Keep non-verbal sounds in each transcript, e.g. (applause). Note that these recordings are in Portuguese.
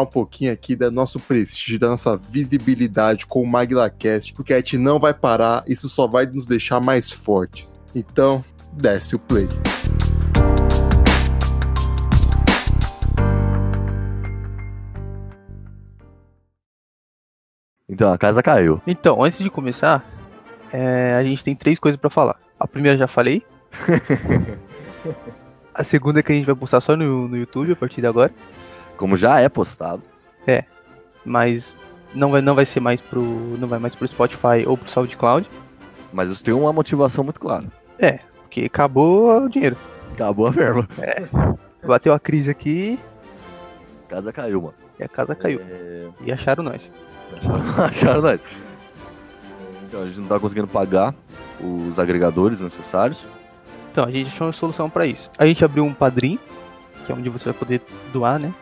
um pouquinho aqui do nosso prestígio, da nossa visibilidade com o MaglaCast, porque a gente não vai parar, isso só vai nos deixar mais fortes. Então, desce o play. Então, a casa caiu. Então, antes de começar, é, a gente tem três coisas pra falar. A primeira eu já falei. (laughs) a segunda é que a gente vai postar só no, no YouTube a partir de agora. Como já é postado. Mas não vai, não vai ser mais pro. Não vai mais pro Spotify ou pro SoundCloud. Mas isso tem uma motivação muito clara. Porque acabou o dinheiro. Acabou a verba. Bateu a crise aqui A casa caiu, mano. e a casa caiu. É... E acharam nós. Acharam, (laughs) acharam nós. Então, a gente não tá conseguindo pagar os agregadores necessários. Então, a gente achou uma solução pra isso. A gente abriu um padrinho, que é onde você vai poder doar, né?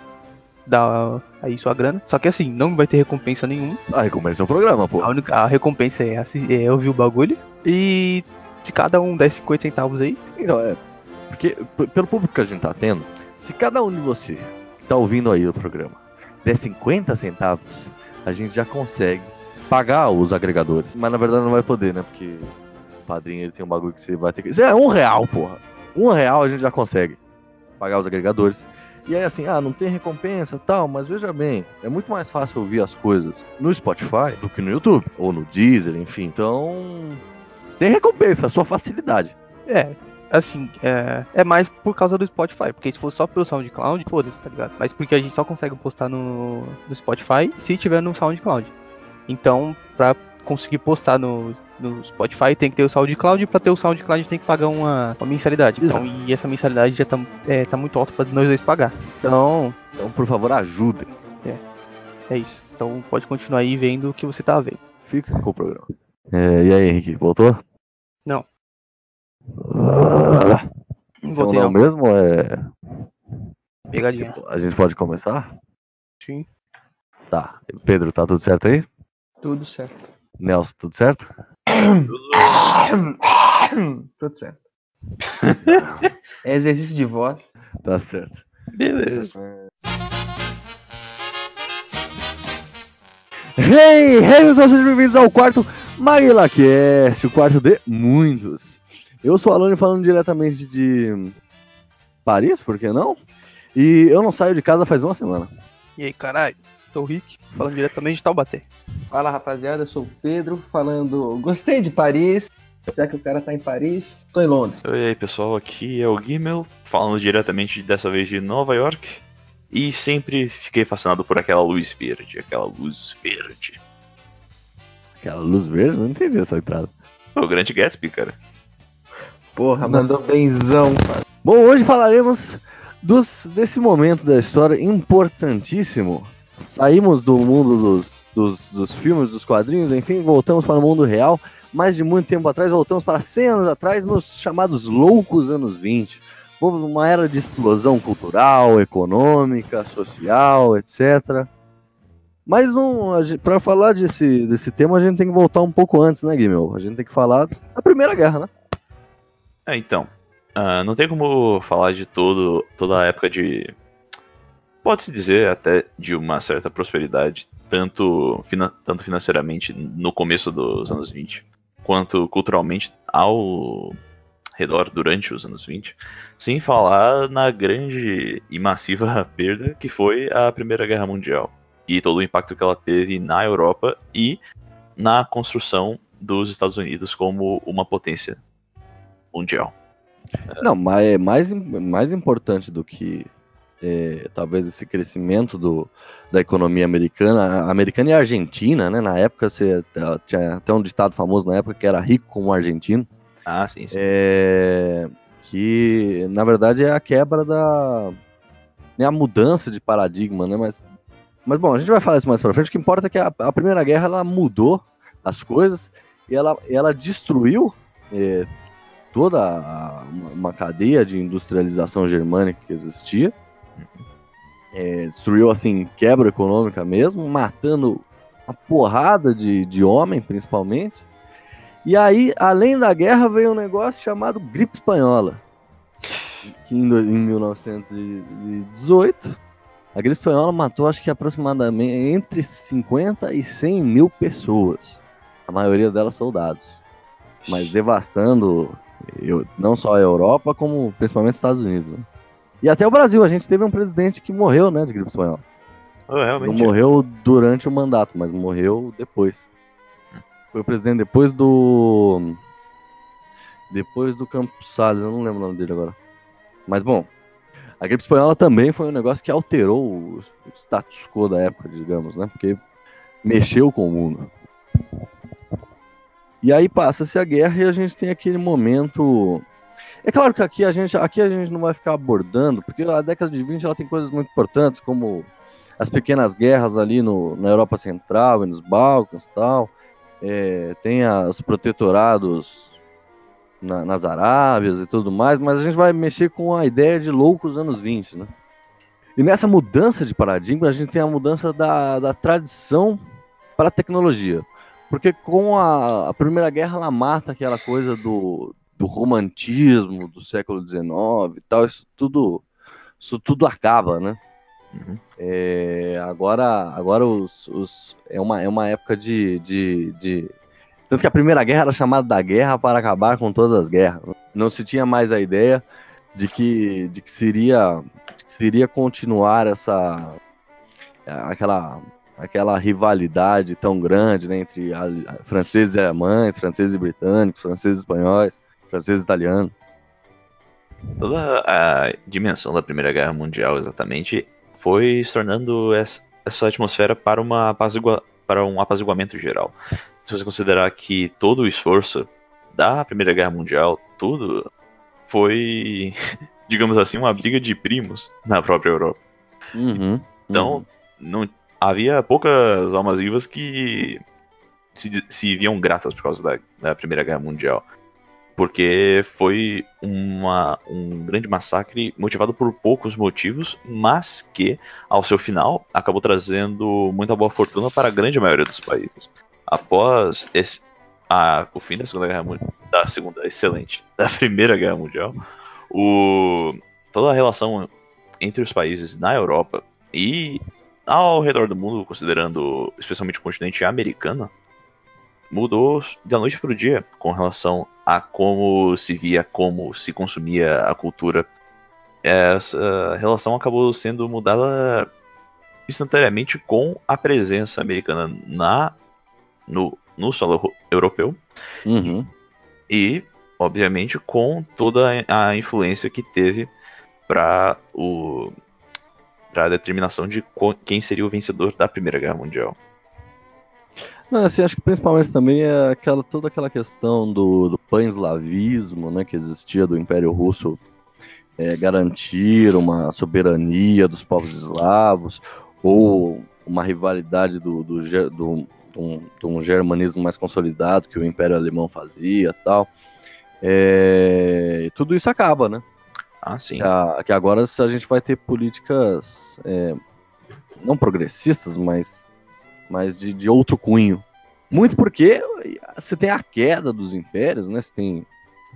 Dar aí sua grana. Só que assim, não vai ter recompensa nenhuma. Ah, recompensa é o programa, pô. A, única, a recompensa é, é ouvir o bagulho. E se cada um der 50 centavos aí, Então, é. Porque, pelo público que a gente tá tendo, se cada um de você que tá ouvindo aí o programa der 50 centavos, a gente já consegue pagar os agregadores. Mas na verdade não vai poder, né? Porque o padrinho ele tem um bagulho que você vai ter que. Isso é um real, porra. Um real a gente já consegue pagar os agregadores. E aí assim, ah, não tem recompensa tal, mas veja bem, é muito mais fácil ouvir as coisas no Spotify do que no YouTube, ou no Deezer, enfim. Então, tem recompensa, sua facilidade. é. Assim, é, é mais por causa do Spotify. Porque se fosse só pelo SoundCloud, foda-se, tá ligado? Mas porque a gente só consegue postar no, no Spotify se tiver no SoundCloud. Então, pra conseguir postar no, no Spotify, tem que ter o SoundCloud. E pra ter o SoundCloud, a gente tem que pagar uma, uma mensalidade. Então, e essa mensalidade já tá, é, tá muito alta pra nós dois pagar. Então, Então, por favor, ajudem. é isso. Então, pode continuar aí vendo o que você tá vendo. Fica com o programa. É, e aí, Henrique, voltou? Não. Não Voltei não não. mesmo? É... Pegadinha. A gente pode começar? Sim. Tá. Pedro, tá tudo certo aí? Tudo certo. Nelson, tudo certo? (coughs) Tudo certo. (laughs) É exercício de voz. Tá certo. Beleza. Hey, hey, pessoal, sejam bem-vindos ao quarto MaguilaCast, o quarto de muitos. Eu sou o Alone falando diretamente de Paris, por que não? E eu não saio de casa faz uma semana. E aí, caralho? Sou o Rick, falando diretamente de Taubaté. Fala rapaziada, eu sou o Pedro falando. Gostei de Paris. Já que o cara tá em Paris, tô em Londres. E aí, pessoal, aqui é o Gimel, falando diretamente dessa vez de Nova York. E sempre fiquei fascinado por aquela luz verde, aquela luz verde. Aquela luz verde, não entendi essa entrada. O grande Gatsby, cara. Porra, mandou benzão, cara. Bom, hoje falaremos dos, desse momento da história importantíssimo. Saímos do mundo dos, dos, dos filmes, dos quadrinhos, enfim, voltamos para o mundo real. Mais de muito tempo atrás, voltamos para 100 anos atrás, nos chamados loucos anos 20. Houve uma era de explosão cultural, econômica, social, etc. Mas para falar desse, desse tema, a gente tem que voltar um pouco antes, né, Guimel? A gente tem que falar da Primeira Guerra, né? É, então. ah, não tem como falar de todo, toda a época de. Pode-se dizer até de uma certa prosperidade, tanto, tanto financeiramente no começo dos anos 20, quanto culturalmente ao redor durante os anos 20, sem falar na grande e massiva (laughs) perda que foi a Primeira Guerra Mundial e todo o impacto que ela teve na Europa e na construção dos Estados Unidos como uma potência mundial. Não, mas é mais, mais importante do que é, talvez esse crescimento do, da economia americana, americana e argentina, né? Na época você tinha até um ditado famoso na época que era rico como argentino. Ah, sim, sim. É, que na verdade é a quebra da é a mudança de paradigma, né? Mas, mas bom, a gente vai falar isso mais para frente. O que importa é que a, a, Primeira Guerra ela mudou as coisas e ela, ela destruiu é, toda a, uma cadeia de industrialização germânica que existia. É, destruiu assim quebra econômica mesmo, matando uma porrada de, de homem, principalmente. E aí, além da guerra, veio um negócio chamado gripe espanhola. Que em, em 1918, a gripe espanhola matou, acho que aproximadamente entre 50 e 100 mil pessoas. A maioria delas soldados. Mas devastando eu, não só a Europa, como principalmente os Estados Unidos. Né? E até o Brasil, a gente teve um presidente que morreu, né, de gripe espanhola. Oh, não morreu durante o mandato, mas morreu depois. Foi o presidente depois do. Depois do Campos Salles, eu não lembro o nome dele agora. Mas bom, a gripe espanhola também foi um negócio que alterou o status quo da época, digamos, né? Porque mexeu com o mundo. E aí passa-se a guerra e a gente tem aquele momento. É claro que aqui a gente, aqui a gente não vai ficar abordando, porque a década de 20 ela tem coisas muito importantes, como as pequenas guerras ali no, na Europa Central e nos Balcãs tal. É, tem os protetorados na, nas Arábias e tudo mais, mas a gente vai mexer com a ideia de loucos anos 20, né? E nessa mudança de paradigma, a gente tem a mudança da, da tradição para a tecnologia. Porque com a, a, Primeira Guerra, ela mata aquela coisa do, do romantismo do século XIX e tal, isso tudo, isso tudo acaba, né? Uhum. É, agora, agora os, os, é, uma, é uma época de, de, de. Tanto que a Primeira Guerra era chamada da guerra para acabar com todas as guerras. Não se tinha mais a ideia de que, de que seria, de que seria continuar essa. aquela aquela rivalidade tão grande né, entre a, a, franceses e alemães, franceses e britânicos, franceses e espanhóis, franceses e italianos. Toda a dimensão da Primeira Guerra Mundial, exatamente, foi se tornando essa, essa atmosfera para, uma apazigua, para um apaziguamento geral. Se você considerar que todo o esforço da Primeira Guerra Mundial, tudo foi, (laughs) digamos assim, uma briga de primos na própria Europa. Uhum, então, uhum. não havia poucas almas vivas que se, se viam gratas por causa da, da Primeira Guerra Mundial porque foi uma, um grande massacre motivado por poucos motivos, mas que, ao seu final, acabou trazendo muita boa fortuna para a grande maioria dos países. Após esse, a, o fim da Segunda Guerra Mundial, da Segunda, excelente, (laughs) da Primeira Guerra Mundial, o, toda a relação entre os países na Europa e ao redor do mundo, considerando especialmente o continente americano, mudou da noite para o dia com relação a como se via, como se consumia a cultura. Essa relação acabou sendo mudada instantaneamente com a presença americana na no, no solo europeu uhum. e, obviamente, com toda a influência que teve para o para a determinação de quem seria o vencedor da Primeira Guerra Mundial. Não, assim, acho que principalmente também é aquela, toda aquela questão do, do pan-eslavismo, né, que existia do Império Russo é, garantir uma soberania dos povos eslavos, ou uma rivalidade do, do, do, do, um, do um germanismo mais consolidado que o Império Alemão fazia tal. É, tudo isso acaba, né? Ah, sim. Que, a, que agora a gente vai ter políticas é, não progressistas, mas mas de, de outro cunho. Muito porque você tem a queda dos impérios, né? Você tem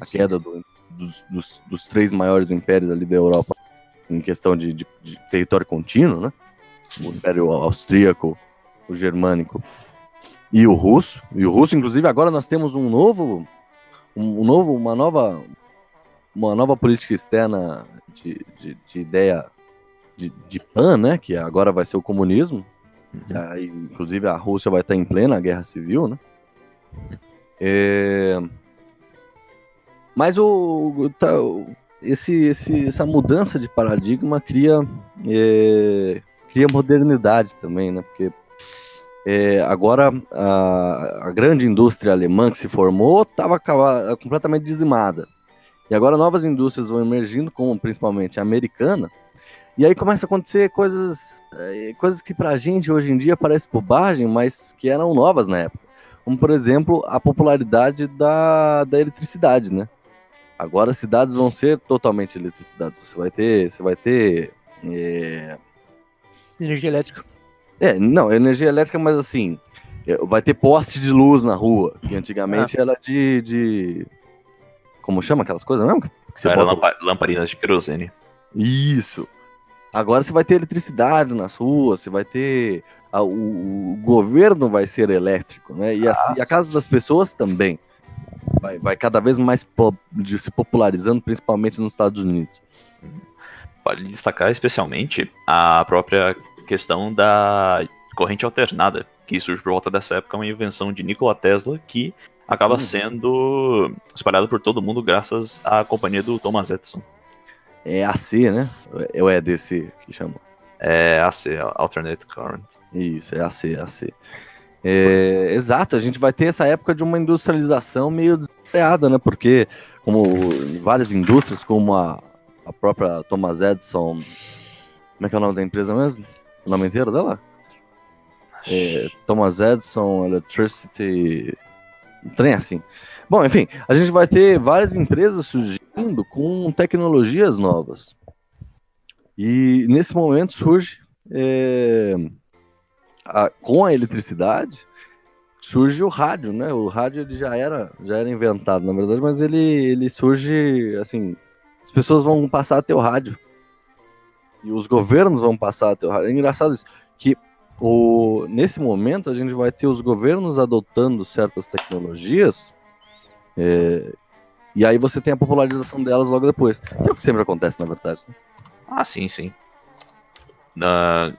a queda do, dos, dos, dos, três maiores impérios ali da Europa em questão de, de, de território contínuo, né? O Império Austríaco, o Germânico e o Russo. E o Russo, inclusive, agora nós temos um novo, um, novo, uma nova, uma nova política externa de, de, de ideia de, de pan, né? Que agora vai ser o comunismo. Uhum. Aí, inclusive a Rússia vai estar em plena guerra civil, né? É... Mas o, tá, esse, esse, essa mudança de paradigma cria, é, cria modernidade também, né? Porque é, agora a, a, grande indústria alemã que se formou estava completamente dizimada. E agora novas indústrias vão emergindo, como principalmente a americana, e aí começa a acontecer coisas, eh, coisas que pra gente hoje em dia parece bobagem, mas que eram novas na época. Como, por exemplo, a popularidade da, da eletricidade, né? Agora as cidades vão ser totalmente eletricidades. Você vai ter, você vai ter é... Energia elétrica. É, não, energia elétrica, mas assim, é, vai ter poste de luz na rua, que antigamente ah. era de, de, Como chama aquelas coisas mesmo? Que você era bota... lamparinas de querosene. Isso. Agora você vai ter eletricidade nas ruas, você vai ter. A, o, o, governo vai ser elétrico, né? E, a, e a casa das pessoas também. Vai, vai cada vez mais po se popularizando, principalmente nos Estados Unidos. Pode destacar especialmente a própria questão da corrente alternada, que surge por volta dessa época, uma invenção de Nikola Tesla que acaba hum. sendo espalhada por todo mundo graças à companhia do Thomas Edison. É AC, né? Ou é DC que chama? É AC, Alternate Current. Isso, é AC, AC. É, exato, a gente vai ter essa época de uma industrialização meio desesperada, né? Porque, como várias indústrias, como a, a própria Thomas Edison. Como é que é o nome da empresa mesmo? O nome inteiro dela? É, Thomas Edison Electricity. Um trem assim. Bom, enfim, a gente vai ter várias empresas surgindo com tecnologias novas. E nesse momento surge, é, a, com a eletricidade, surge o rádio, né? O rádio ele já era, já era inventado, na verdade, mas ele, ele surge, assim, as pessoas vão passar a ter o rádio. E os governos vão passar a ter o rádio. É engraçado isso, que o, nesse momento a gente vai ter os governos adotando certas tecnologias é, e aí você tem a popularização delas logo depois. Que é o que sempre acontece, na verdade. Né? Ah, sim, sim. Uh,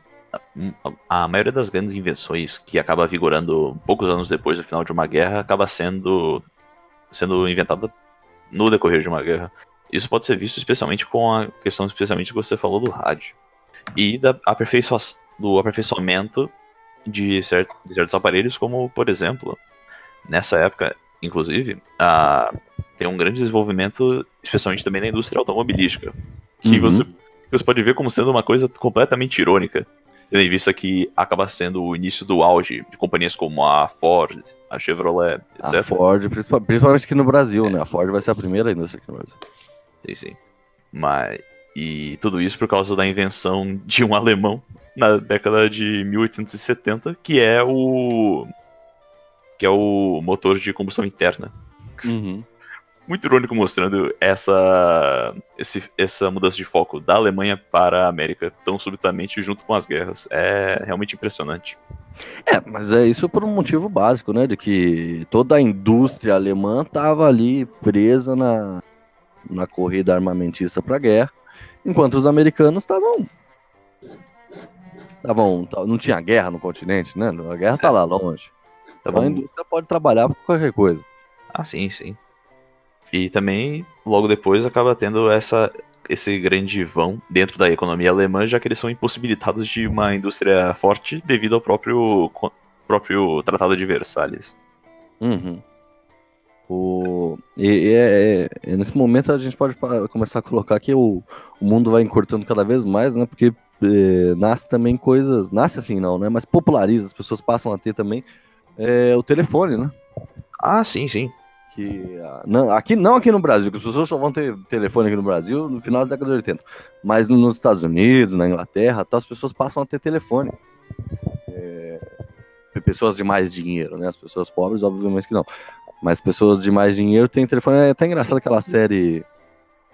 a, maioria das grandes invenções que acaba vigorando poucos anos depois do final de uma guerra acaba sendo sendo inventada no decorrer de uma guerra. Isso pode ser visto especialmente com a questão especialmente que você falou do rádio e da aperfeiçoa do aperfeiçoamento de, cert de certos aparelhos, como por exemplo, nessa época inclusive, a, tem um grande desenvolvimento, especialmente também na indústria automobilística, que uhum. você, você pode ver como sendo uma coisa completamente irônica, tendo em vista que acaba sendo o início do auge de companhias como a Ford, a Chevrolet, etc. A Ford, principalmente aqui no Brasil, é. né? A Ford vai ser a primeira indústria aqui no Brasil. Sim, sim. Mas, e tudo isso por causa da invenção de um (laughs) alemão na década de 1870, que é o que é o motor de combustão interna. Uhum. Muito irônico mostrando essa, esse, essa mudança de foco da Alemanha para a América tão subitamente junto com as guerras. É realmente impressionante. É, mas é isso por um motivo básico, né? De que toda a indústria alemã estava ali presa na, na corrida armamentista para a guerra, enquanto os americanos estavam estavam não tinha guerra no continente, né? A guerra tá lá longe. Então a indústria pode trabalhar por qualquer coisa. Ah, sim, sim. E também, logo depois, acaba tendo essa, esse grande vão dentro da economia alemã, já que eles são impossibilitados de uma indústria forte devido ao próprio, próprio Tratado de Versalhes. Uhum. O... E, é, é, é, nesse momento a gente pode começar a colocar que o, o mundo vai encurtando cada vez mais, né? Porque é, nasce também coisas. Nasce assim, não, né? Mas populariza, as pessoas passam a ter também é, o telefone, né? Ah, sim, sim. Que, ah, não, aqui não aqui no Brasil, que as pessoas só vão ter telefone aqui no Brasil no final da década de 80. Mas nos Estados Unidos, na Inglaterra, tá, as pessoas passam a ter telefone. É, pessoas de mais dinheiro, né? As pessoas pobres, obviamente que não. Mas pessoas de mais dinheiro têm telefone. É até engraçado aquela série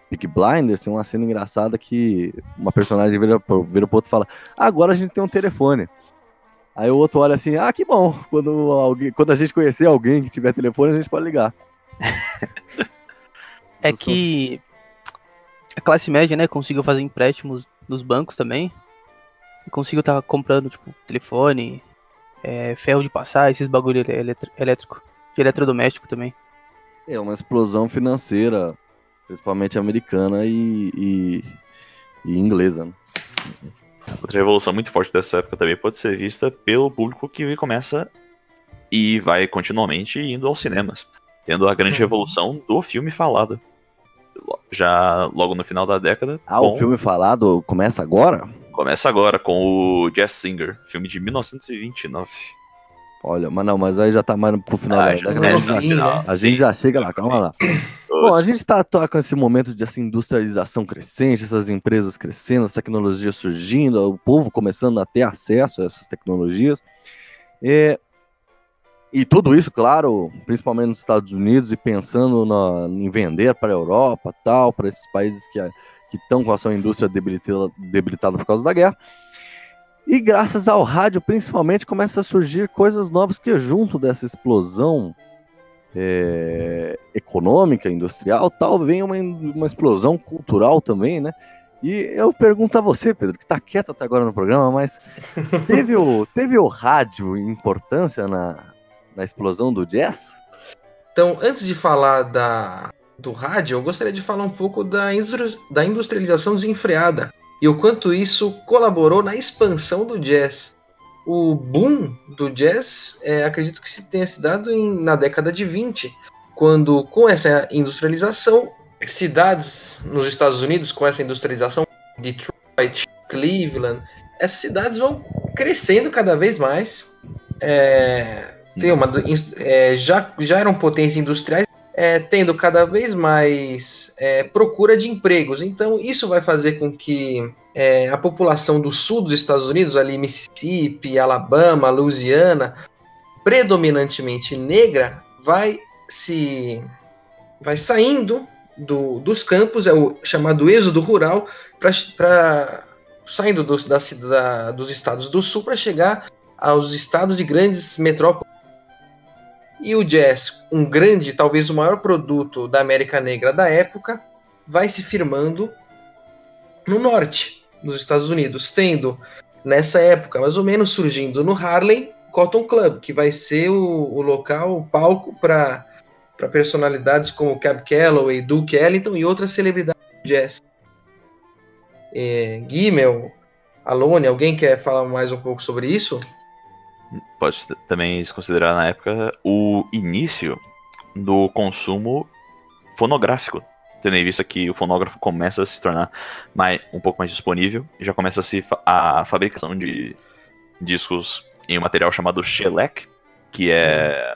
Big Blinders, tem uma cena engraçada que uma personagem vira, vira pro outro e fala: Agora a gente tem um telefone. Aí o outro olha assim, ah, que bom. Quando, alguém, quando a gente conhecer alguém que tiver telefone, a gente pode ligar. (laughs) é que a classe média, né, conseguiu fazer empréstimos nos bancos também. E conseguiu estar tá comprando, tipo, telefone, é, ferro de passar, esses bagulho elétrico, de eletrodoméstico também. É uma explosão financeira, principalmente americana e, e, e inglesa. Né? Outra revolução muito forte dessa época também pode ser vista pelo público que começa e vai continuamente indo aos cinemas, tendo a grande uhum. revolução do filme falado. já logo no final da década. Ah, com- o filme falado começa agora? Começa agora com o Jazz Singer, filme de 1929. Olha, mas não, mas aí já tá mais pro final Ah, da é, fim, né? A gente já chega lá, calma lá. Bom, a gente tá, tá com esse momento de assim, industrialização crescente, essas empresas crescendo, as tecnologias surgindo, o povo começando a ter acesso a essas tecnologias. É, e tudo isso, claro, principalmente nos Estados Unidos e pensando na- em vender para a Europa, tal, para esses países que que estão com a sua indústria debilitada, debilitada por causa da guerra. E graças ao rádio, principalmente, começa a surgir coisas novas que junto dessa explosão é, econômica, industrial, tal, vem uma, uma explosão cultural também, né? E eu pergunto a você, Pedro, que tá quieto até agora no programa, mas (laughs) teve o, teve o rádio importância na, na explosão do jazz? Então, antes de falar da, do rádio, eu gostaria de falar um pouco da, da industrialização desenfreada e o quanto isso colaborou na expansão do jazz. O boom do jazz, é, acredito que se tenha se dado em- na década de 20, quando, com essa industrialização, cidades nos Estados Unidos, com essa industrialização, Detroit, Cleveland, essas cidades vão crescendo cada vez mais. É, tem uma, é, já, já eram potências industriais, é, tendo cada vez mais é, procura de empregos. Então, isso vai fazer com que é, a população do sul dos Estados Unidos, ali Mississippi, Alabama, Louisiana, predominantemente negra, vai se vai saindo do, dos campos, é o chamado êxodo rural, para saindo dos, da, da, dos estados do sul para chegar aos estados de grandes metrópoles. E o jazz, um grande, talvez o maior produto da América Negra da época, vai se firmando no norte, nos Estados Unidos, tendo nessa época, mais ou menos, surgindo no Harlem, Cotton Club, que vai ser o, o local, o palco para para personalidades como Cab Calloway, Duke Ellington e outras celebridades do jazz. É, Gimmel, Alone, alguém quer falar mais um pouco sobre isso? Pode também se considerar na época o início do consumo fonográfico. Tendo em vista que o fonógrafo começa a se tornar mais, um pouco mais disponível, já começa a, se a fabricação de discos em um material chamado shellac, que é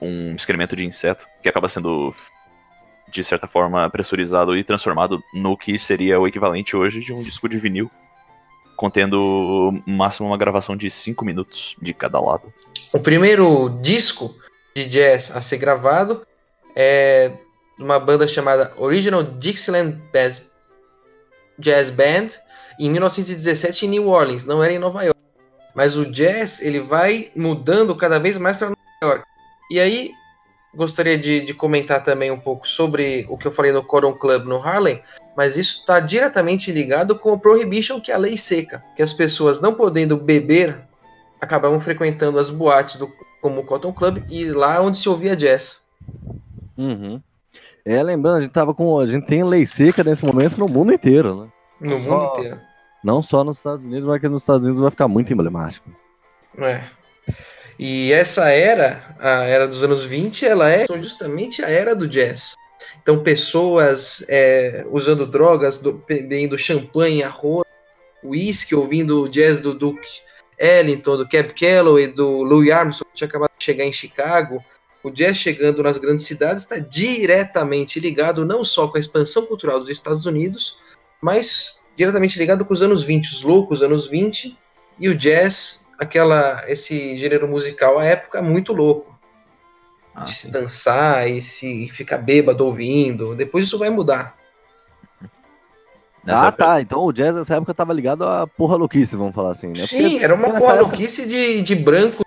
um excremento de inseto que acaba sendo de certa forma pressurizado e transformado no que seria o equivalente hoje de um disco de vinil, contendo no máximo uma gravação de 5 minutos de cada lado. O primeiro disco de jazz a ser gravado é uma banda chamada Original Dixieland Jazz, Jazz Band em 1917 em New Orleans, não era em Nova York. Mas o jazz ele vai mudando cada vez mais para Nova York. E aí gostaria de, de, comentar também um pouco sobre o que eu falei no Cotton Club no Harlem, mas isso está diretamente ligado com o Prohibition, que é a lei seca, que as pessoas não podendo beber acabavam frequentando as boates do, como o Cotton Club e lá onde se ouvia jazz. Uhum. É, lembrando, a gente tava com. A gente tem lei seca nesse momento no mundo inteiro, né? No Só- mundo inteiro. Não só nos Estados Unidos, mas que nos Estados Unidos vai ficar muito emblemático. É. E essa era, a era dos anos 20, ela é justamente a era do jazz. Então, pessoas é, usando drogas, do, bebendo champanhe, arroz, whisky, ouvindo o jazz do Duke Ellington, do Cab Calloway, do Louis Armstrong, que tinha acabado de chegar em Chicago. O jazz chegando nas grandes cidades está diretamente ligado não só com a expansão cultural dos Estados Unidos, mas diretamente ligado com os anos 20, os loucos anos 20 e o jazz aquela esse gênero musical à época muito louco Ah, de se sim. dançar e se ficar bêbado ouvindo depois isso vai mudar Nessa ah, época- tá. Então o jazz nessa época tava ligado à porra louquice, vamos falar assim, né? sim era uma nessa época- maluquice de, de branco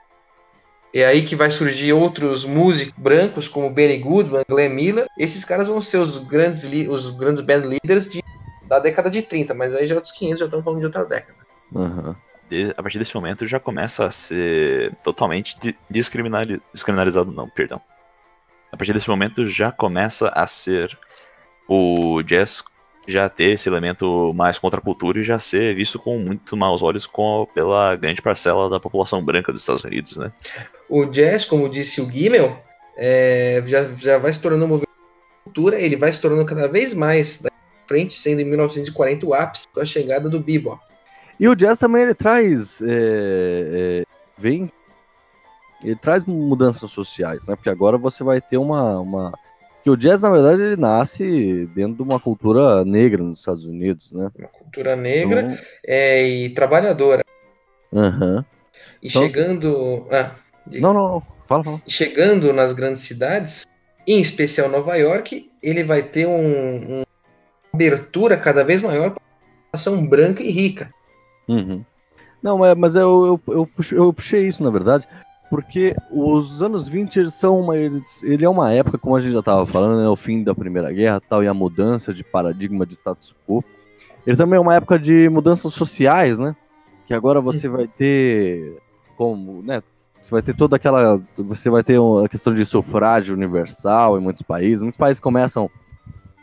é aí que vai surgir outros músicos brancos como Benny Goodman, Glenn Miller esses caras vão ser os grandes os grandes band leaders de, da década de 30 mas aí já outros 500 já estão falando de outra década Aham. De- a partir desse momento já começa a ser totalmente descriminalizado, não, perdão. A partir desse momento já começa a ser o jazz já ter esse elemento mais contra a cultura e já ser visto com muito maus olhos com, pela grande parcela da população branca dos Estados Unidos, né? o jazz, como disse o Gimmel, é, já, já vai se tornando um movimento cultura, ele vai se tornando cada vez mais da frente, sendo em 1940 o ápice com a chegada do bebop. E o jazz também ele traz. É, é, vem. Ele traz mudanças sociais, né? Porque agora você vai ter uma. uma... Que o jazz, na verdade, ele nasce dentro de uma cultura negra nos Estados Unidos, né? Uma cultura negra Então, é, e trabalhadora. aham. E Então, chegando. Ah, diga. Não, não, não. Fala, fala. chegando nas grandes cidades, em especial Nova York, ele vai ter um, um abertura cada vez maior para a população branca e rica. Uhum. Não, mas, mas eu, eu, eu, puxei, eu puxei isso, na verdade, porque os anos 20 eles são uma, eles, ele é uma época, como a gente já estava falando, né, o fim da Primeira Guerra tal, e a mudança de paradigma de status quo. Ele também é uma época de mudanças sociais, né? Que agora você vai ter como, né? Você vai ter toda aquela. Você vai ter a questão de sufrágio universal em muitos países. Muitos países começam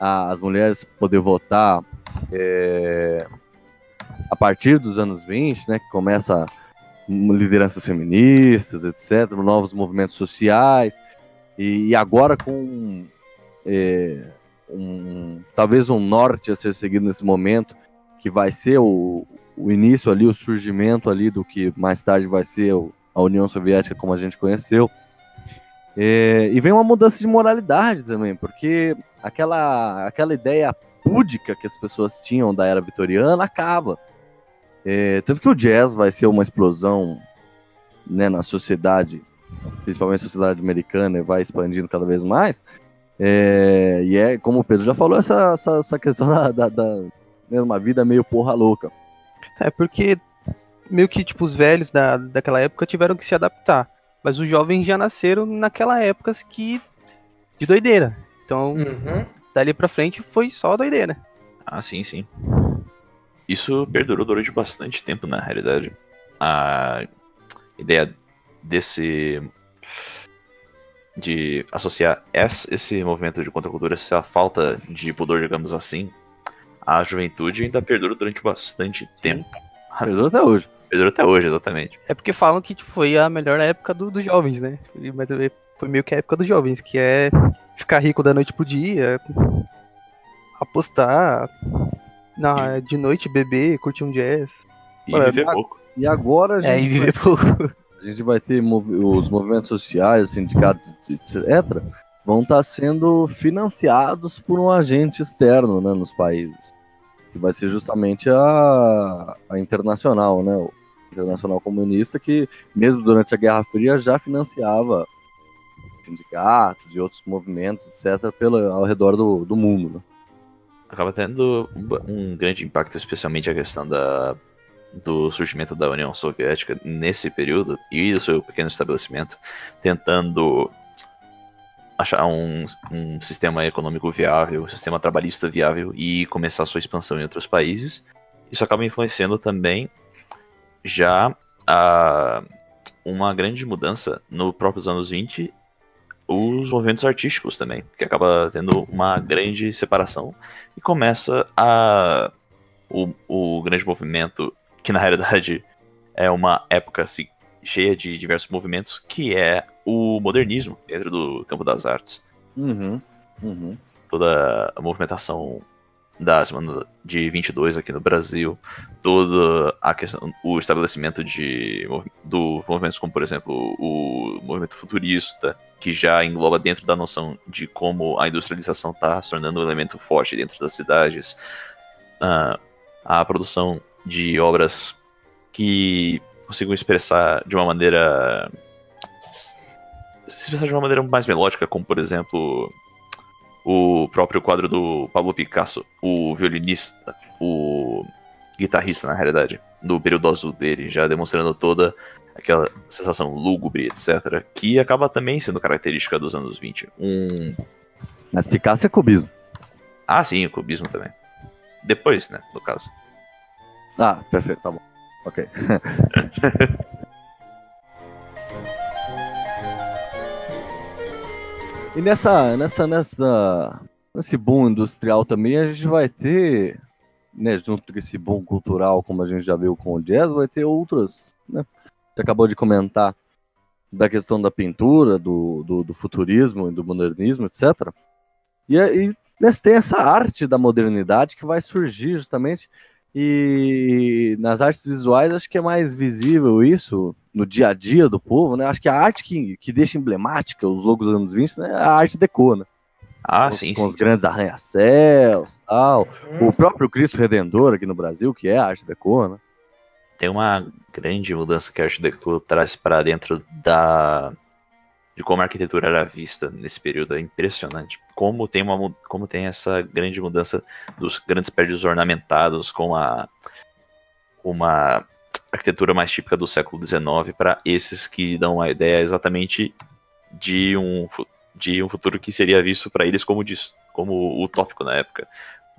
a- as mulheres poder votar é, a partir dos anos 20, né? Que começa lideranças feministas, etc., novos movimentos sociais. E, e agora com é, um, talvez um norte a ser seguido nesse momento, que vai ser o, o início ali, o surgimento ali do que mais tarde vai ser o- a União Soviética como a gente conheceu. É, e vem uma mudança de moralidade também, porque aquela, aquela ideia púdica que as pessoas tinham da era vitoriana acaba. É, tanto que o jazz vai ser uma explosão né, na sociedade, principalmente a sociedade americana, e vai expandindo cada vez mais. É, e é, como o Pedro já falou, essa, essa, essa questão (laughs) da, da, da né, uma vida meio porra louca. É porque meio que tipo os velhos da, daquela época tiveram que se adaptar, mas os jovens já nasceram naquela época que de doideira. Então, Uhum. dali pra frente foi só doideira. Ah, sim, sim. Isso perdurou durante bastante tempo, na realidade. A ideia desse. de associar esse movimento de contracultura, essa falta de pudor, digamos assim, à juventude ainda perdura durante bastante tempo. Perdeu até hoje. Perdura até hoje, exatamente. É porque falam que tipo, foi a melhor época do- dos jovens, né? Mas é- foi meio que a época dos jovens, que é ficar rico da noite pro dia, apostar, na, de noite beber, curtir um jazz. E Olha, viver a- pouco. E agora a É, e gente, viver pouco. a gente vai ter movi- os movimentos sociais, sindicatos, etc., vão estar sendo financiados por um agente externo né, nos países. Que vai ser justamente a, a internacional, né? O Internacional Comunista, que mesmo durante a Guerra Fria já financiava sindicatos e outros movimentos, etc., pelo, ao redor do, do mundo. Né? Acaba tendo um, grande impacto, especialmente a questão da, do surgimento da União Soviética nesse período e do seu pequeno estabelecimento, tentando achar um, um sistema econômico viável, um sistema trabalhista viável e começar sua expansão em outros países. Isso acaba influenciando também já a uma grande mudança no próprios anos 20 os movimentos artísticos também, que acaba tendo uma grande separação e começa a o, o grande movimento que na realidade é uma época assim, cheia de diversos movimentos que é o modernismo dentro do campo das artes Uhum, uhum. toda a movimentação da semana de 22 aqui no Brasil, toda a questão, o estabelecimento de do movimentos como por exemplo o movimento futurista, que já engloba dentro da noção de como a industrialização está se tornando um elemento forte dentro das cidades, Ah, a produção de obras que consigam expressar de uma maneira se expressar de uma maneira mais melódica, como por exemplo o próprio quadro do Pablo Picasso, o violinista, o guitarrista, na realidade, do período azul dele, já demonstrando toda aquela sensação lúgubre, etc., que acaba também sendo característica dos anos 20. Um. Mas Picasso é cubismo. Ah, sim, o cubismo também. Depois, né, no caso. Ah, perfeito, tá bom. Ok. (laughs) e nessa, nessa, nessa, nesse boom industrial também a gente vai ter, né, junto com esse boom cultural, como a gente já viu com o jazz, vai ter outras, né? Você acabou de comentar da questão da pintura, do, do, do futurismo e do modernismo, etc. E, e né, tem essa arte da modernidade que vai surgir justamente e nas artes visuais acho que é mais visível isso no dia a dia do povo, né? Acho que a arte que, que deixa emblemática os logos dos anos 20 né, é a arte deco, né? Ah, com, sim, com sim. os grandes arranha-céus tal. Hum, O próprio Cristo Redentor aqui no Brasil, que é a arte deco, né? Tem uma grande mudança que a Art Deco traz para dentro da de como a arquitetura era vista nesse período é impressionante. Como tem uma como tem essa grande mudança dos grandes prédios ornamentados com a uma arquitetura mais típica do século XIX para esses que dão a ideia exatamente de um de um futuro que seria visto para eles como como utópico na época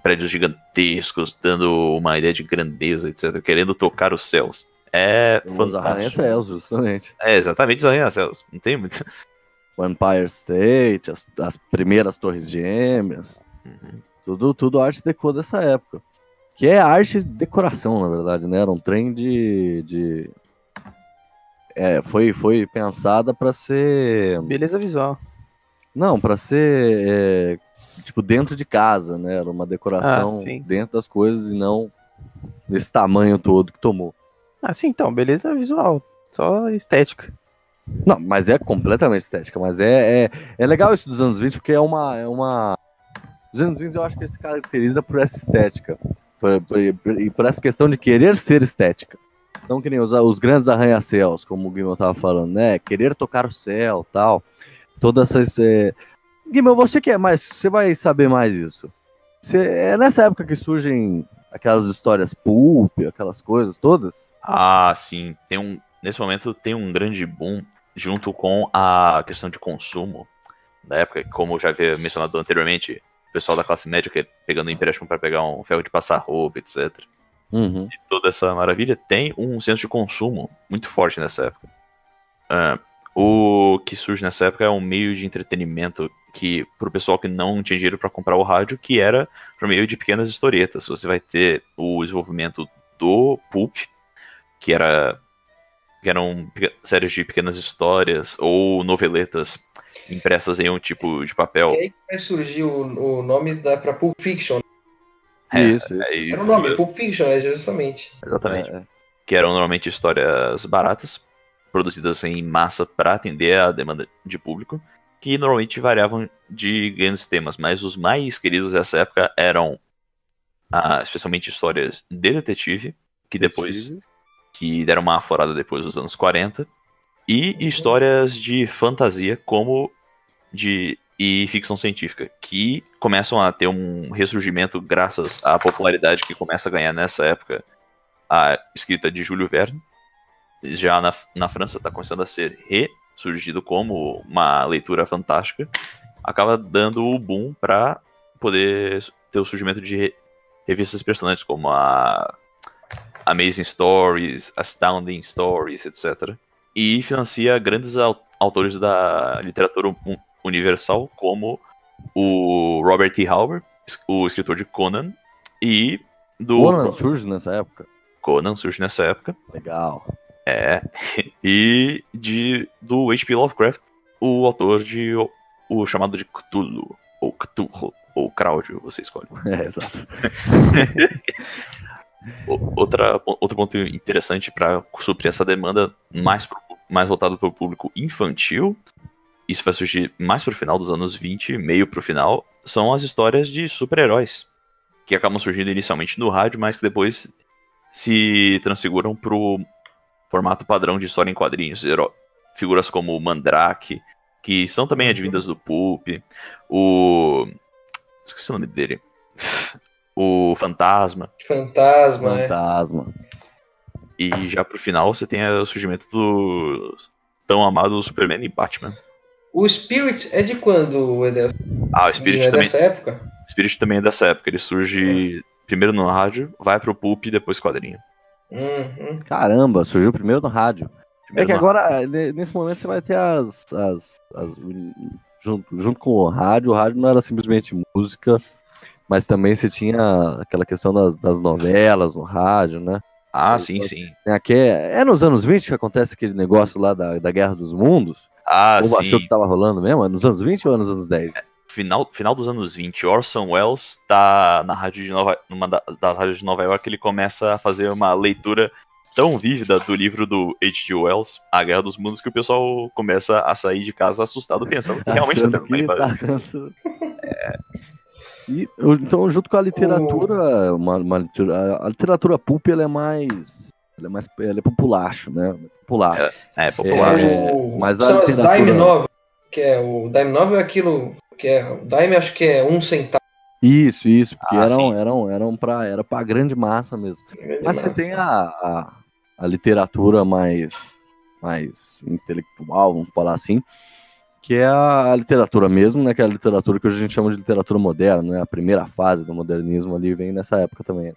prédios gigantescos, dando uma ideia de grandeza, etc., querendo tocar os céus. É Os fantástico. arranha-céus, justamente. É, exatamente os arranha-céus. Não tem muito. O Empire State, as, as primeiras torres gêmeas, Uhum. tudo, tudo arte deco dessa época. Que é arte de decoração, na verdade, né? Era um trem de. de... É, foi, foi pensada para ser. Beleza visual. Não, para ser. é, tipo, dentro de casa, né? Era uma decoração Ah, dentro das coisas e não desse tamanho todo que tomou. Ah, sim, então, beleza visual. Só estética. Não, mas é completamente estética. Mas é, é, é legal isso dos anos 20, porque é uma. É uma... Os anos 20 eu acho que se caracteriza por essa estética. Por, por- e por essa questão de querer ser estética. Então, que nem os, os grandes arranha-céus, como o Guimel tava falando, né? Querer tocar o céu tal. Todas essas. É... Você que é mais. Você vai saber mais isso. É nessa época que surgem aquelas histórias pulp, aquelas coisas todas? Ah, sim. Tem um, nesse momento tem um grande boom junto com a questão de consumo da época, como eu já havia mencionado anteriormente, o pessoal da classe média que é pegando empréstimo para pegar um ferro de passar roupa, etc. Uhum. toda essa maravilha, tem um senso de consumo muito forte nessa época. Ah, o que surge nessa época é um meio de entretenimento que, pro pessoal que não tinha dinheiro para comprar o rádio, que era por meio de pequenas historietas. Você vai ter o desenvolvimento do Pulp, que era que eram séries de pequenas histórias ou noveletas impressas em um tipo de papel. É aí que vai surgir o, o nome da, pra Pulp Fiction. É, isso, isso. É Era isso o nome, mesmo, Pulp Fiction, é justamente. exatamente. É, é. que eram normalmente histórias baratas, produzidas em massa para atender a demanda de público, que normalmente variavam de grandes temas, mas os mais queridos dessa época eram ah, especialmente histórias de detetive, que depois que deram uma aflorada depois dos anos 40, e histórias de fantasia como de e ficção científica, que começam a ter um ressurgimento graças à popularidade que começa a ganhar nessa época a escrita de Júlio Verne. Já na, na França está começando a ser ressurgido como uma leitura fantástica. Acaba dando o boom para poder ter o surgimento de re- revistas personagens como a Amazing Stories, Astounding Stories, etc. E financia grandes au- autores da literatura universal, como o Robert. Howard, es- o escritor de Conan, e do Conan surge nessa época. Conan surge nessa época. Legal. É. (laughs) E de do H.P. Lovecraft, o autor de o, o chamado de Cthulhu, ou Cthulhu, ou Crowd, você escolhe. (laughs) É, exato. (laughs) Outra, outro ponto interessante para suprir essa demanda mais, mais voltado para o público infantil, isso vai surgir mais pro final dos anos 20, meio pro final, são as histórias de super-heróis, que acabam surgindo inicialmente no rádio, mas que depois se transfiguram pro formato padrão de história em quadrinhos. Heró- Figuras como o Mandrake, que são também advindas do Pulp, o... esqueci o nome dele. (laughs) O Fantasma. Fantasma, é. Fantasma. E já pro final você tem o surgimento do tão amado Superman e Batman. O Spirit é de quando, Eder? Ah, o Spirit é também, dessa época? Spirit também é dessa época. Ele surge primeiro no rádio, vai pro pulp e depois quadrinho. Uhum. Caramba, surgiu primeiro no rádio. É Primeiro que no- agora, ne- nesse momento, você vai ter as. as, as- junto, junto com o rádio, o rádio não era simplesmente música, mas também você tinha aquela questão das, das novelas no rádio, né? Ah, sim, sim. Aqui, é nos anos 20 que acontece aquele negócio lá da, da Guerra dos Mundos? Ah, o sim. que tava rolando mesmo? É nos anos 20 ou é nos anos 10? final, final dos anos 20, Orson Welles tá na rádio de Nova, numa das rádios de Nova York, ele começa a fazer uma leitura tão vívida do livro do H.G. Wells, A Guerra dos Mundos, que o pessoal começa a sair de casa assustado, pensando que realmente tá tendo tá é. E, então, junto com a literatura, uma, uma literatura, a literatura pulp ela é mais ela é mais ela é populacho, né? Popular. É, é popular. É, mas a São literatura... Dime Novel, que é o Dime Novel é aquilo que é o Dime acho que é um centavo. Isso, isso, porque ah, eram, eram, eram pra, era pra grande massa mesmo. Grande Mas massa. você tem a, a, a, literatura mais, mais intelectual, vamos falar assim, que é a, a, literatura mesmo, né? Que é a literatura que hoje a gente chama de literatura moderna, né? A primeira fase do modernismo ali vem nessa época também.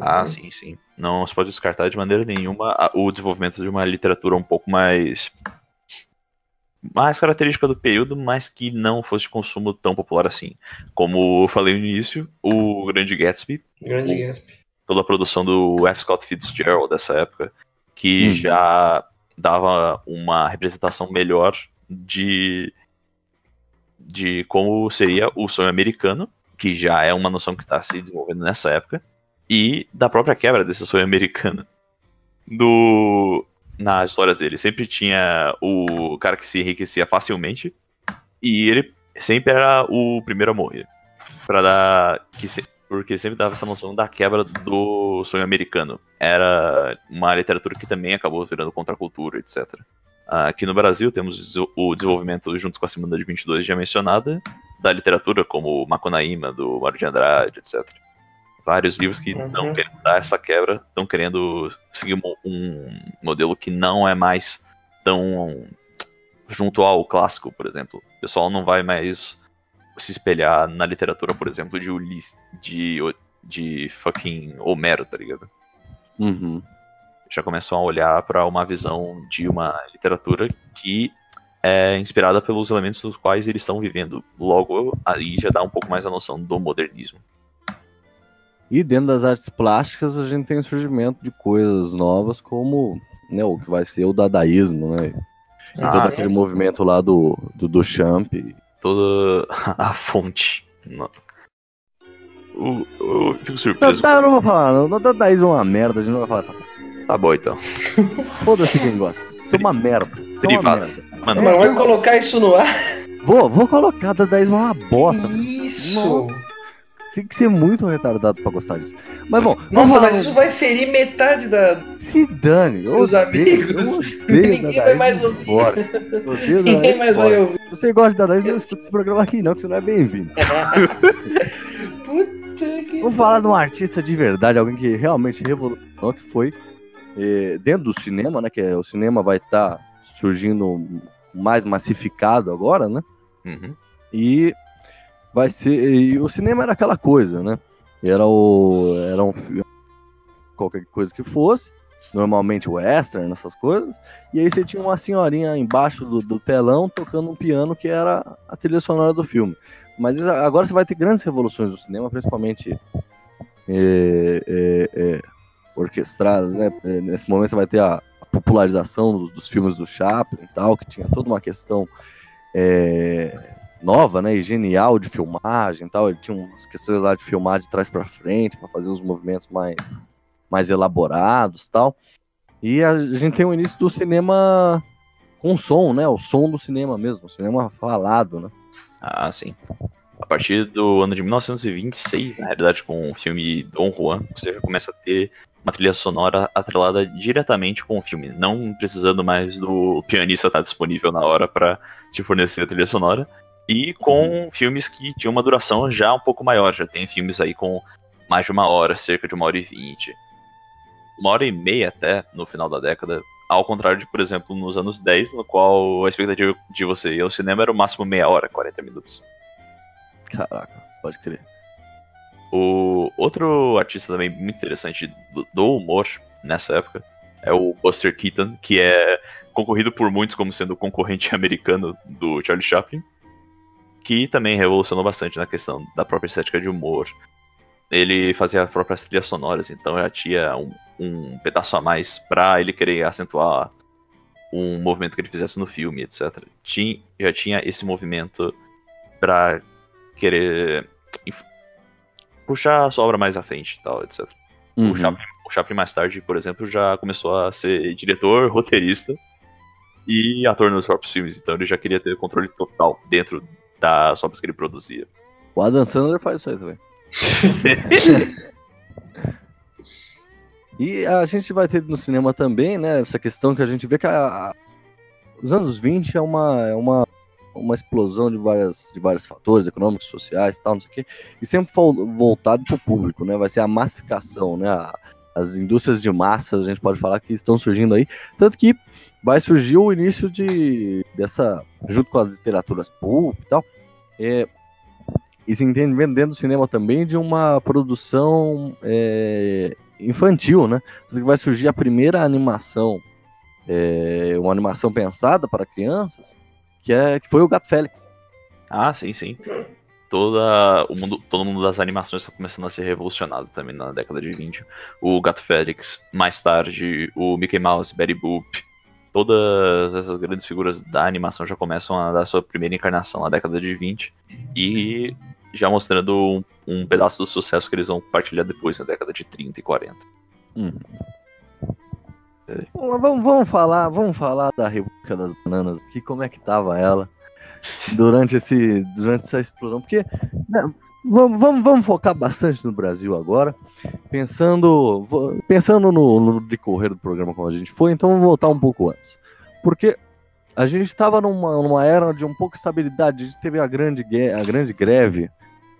Ah, sim, sim. Não se pode descartar de maneira nenhuma o desenvolvimento de uma literatura um pouco mais mais característica do período, mas que não fosse de consumo tão popular assim. Como eu falei no início, o Grande Gatsby. Grande o, Gatsby. Toda a produção do F. Scott Fitzgerald dessa época, que uhum. já dava uma representação melhor de de como seria o sonho americano, que já é uma noção que está se desenvolvendo nessa época, e da própria quebra desse sonho americano. Do nas histórias dele sempre tinha o cara que se enriquecia facilmente e ele sempre era o primeiro a morrer. Para dar que se, porque sempre dava essa noção da quebra do sonho americano. Era uma literatura que também acabou virando contracultura, etc. Aqui no Brasil temos o desenvolvimento, junto com a Semana de 22 já mencionada, da literatura como Macunaíma, do Mário de Andrade, etc vários livros que estão uhum. querendo dar essa quebra, estão querendo seguir um, um, modelo que não é mais tão junto ao clássico, por exemplo. O pessoal não vai mais se espelhar na literatura, por exemplo, de Ulisses, de, de fucking Homero, tá ligado? Uhum. Já começam a olhar para uma visão de uma literatura que é inspirada pelos elementos dos quais eles estão vivendo. Logo, aí já dá um pouco mais a noção do modernismo. E dentro das artes plásticas a gente tem o surgimento de coisas novas, como né, o que vai ser o dadaísmo, né? Ah, todo aquele é. movimento lá do, do, do Champ. Toda (laughs) a fonte. Eu, eu fico surpreso. Não, não, não vou falar, não. O dadaísmo é uma merda, a gente não vai falar essa Tá bom então. (laughs) Foda-se quem gosta. Isso é uma merda. Isso é uma merda. Mano, Mas vai colocar isso no ar? Vou, vou colocar. Dadaísmo é uma bosta. Isso! Nossa. Tem que ser muito retardado pra gostar disso. Mas bom. Nossa, mas isso vai ferir metade da. Se dane. Os amigos. (laughs) Ninguém vai mais ouvir. (laughs) Ninguém mais vai ouvir. Se você gosta de Dadaís, não escuta esse programa aqui, não, que você não é bem-vindo. (laughs) Puta que. Vamos falar de um artista de verdade, alguém que realmente revolucionou, que foi eh, dentro do cinema, né? Que é, o cinema vai estar tá surgindo mais massificado agora, né? Uhum. E vai ser. E o cinema era aquela coisa, né? Era o. Era um qualquer coisa que fosse. Normalmente western, essas coisas. E aí você tinha uma senhorinha embaixo do, do telão tocando um piano que era a trilha sonora do filme. Mas agora você vai ter grandes revoluções do cinema, principalmente é, é, é, orquestradas, né? É, nesse momento você vai ter a, popularização dos, dos, filmes do Chaplin e tal, que tinha toda uma questão é, nova, né, e genial de filmagem, tal. Ele tinha umas questões lá de filmar de trás para frente para fazer os movimentos mais mais elaborados, tal. E a gente tem o início do cinema com som, né? O som do cinema mesmo, o cinema falado, né? Ah, sim. A partir do ano de 1926, na realidade, com o filme Dom Juan, você já começa a ter uma trilha sonora atrelada diretamente com o filme, não precisando mais do pianista estar disponível na hora para te fornecer a trilha sonora. E com uhum. filmes que tinham uma duração já um pouco maior. Já tem filmes aí com mais de uma hora, cerca de uma hora e vinte. Uma hora e meia até no final da década. Ao contrário de, por exemplo, nos anos 10, no qual a expectativa de você ir ao cinema era o máximo meia hora, 40 minutos. Caraca, pode crer. O outro artista também muito interessante do humor nessa época é o Buster Keaton, que é concorrido por muitos como sendo o concorrente (laughs) americano do Charlie Chaplin que também revolucionou bastante na questão da própria estética de humor. Ele fazia as próprias trilhas sonoras, então já tinha um, um pedaço a mais para ele querer acentuar um movimento que ele fizesse no filme, etc. Tinha, já tinha esse movimento para querer puxar a sua obra mais à frente e tal, etc. Uhum. O, Chaplin, o Chaplin mais tarde, por exemplo, já começou a ser diretor, (laughs) roteirista e ator nos próprios filmes, então ele já queria ter controle total dentro das obras que ele produzia. O Adam Sandler faz isso aí também. (laughs) E a gente vai ter no cinema também, né, essa questão que a gente vê que a- a- os anos 20 é uma, é uma, uma explosão de, várias, de vários fatores econômicos, sociais e tal, não sei o quê, e sempre voltado para o público, né, vai ser a massificação, né, a- as indústrias de massa, a gente pode falar que estão surgindo aí, tanto que vai surgir o início de, dessa, junto com as literaturas pulp e tal, é, e se entende dentro do cinema também de uma produção é, infantil, né? Tanto que vai surgir a primeira animação, é, uma animação pensada para crianças, que, é, que foi o Gato Félix. Ah, sim, sim. Toda, o mundo, todo mundo das animações está começando a ser revolucionado também na década de 20. O Gato Félix, mais tarde o Mickey Mouse, Betty Boop, todas essas grandes figuras da animação já começam a dar sua primeira encarnação na década de 20 e já mostrando um, um pedaço do sucesso que eles vão partilhar depois na década de 30 e 40. Vamos, vamos- vamos falar, vamos falar da República das Bananas aqui, como é que tava ela durante, esse, durante essa explosão, porque né, vamos, vamos, vamos focar bastante no Brasil agora, pensando, pensando no, no decorrer do programa como a gente foi, então vamos voltar um pouco antes, porque a gente estava numa, numa era de um pouco de estabilidade, a gente teve a grande, a grande greve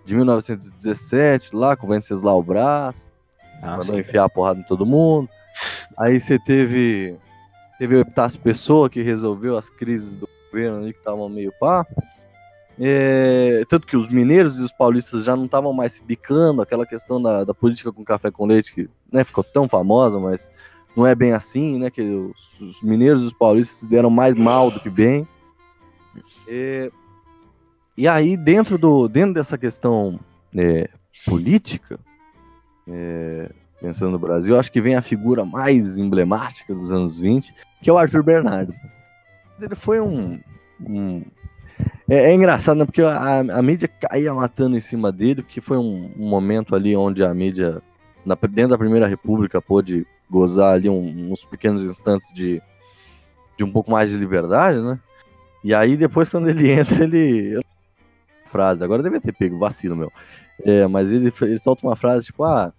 de 1917, lá com o Venceslau Brás, Ah, mandou sim. enfiar a porrada em todo mundo. Aí você teve teve o Epitácio Pessoa que resolveu as crises do governo ali que estavam meio pá. É, tanto que os mineiros e os paulistas já não estavam mais se bicando, aquela questão da, da política com café com leite que né, ficou tão famosa, mas não é bem assim, né? Que os, os mineiros e os paulistas se deram mais mal do que bem. É, e aí, dentro, do, dentro dessa questão é, política, é, pensando no Brasil, acho que vem a figura mais emblemática dos anos 20, que é o Arthur Bernardes. Ele foi um. um- É, é engraçado, né? Porque a, a mídia caía matando em cima dele, porque foi um, um momento ali onde a mídia, na- dentro da Primeira República, pôde gozar ali um- uns pequenos instantes de, de um pouco mais de liberdade, né? E aí, depois, quando ele (laughs) entra, ele. Frase, agora deve ter pego, vacilo meu. É, mas ele, ele solta uma frase tipo: ah,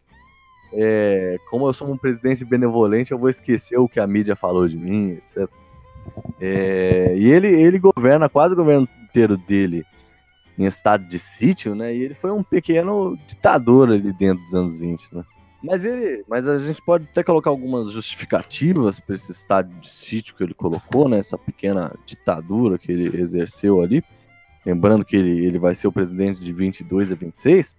é, como eu sou um presidente benevolente, eu vou esquecer o que a mídia falou de mim, etc. É, e ele, ele governa quase o governo inteiro dele em estado de sítio, né? E ele foi um pequeno ditador ali dentro dos anos 20, né? Mas ele, mas a gente pode até colocar algumas justificativas para esse estado de sítio que ele colocou, né? Essa pequena ditadura que ele exerceu ali. Lembrando que ele, ele vai ser o presidente de 22 a 26.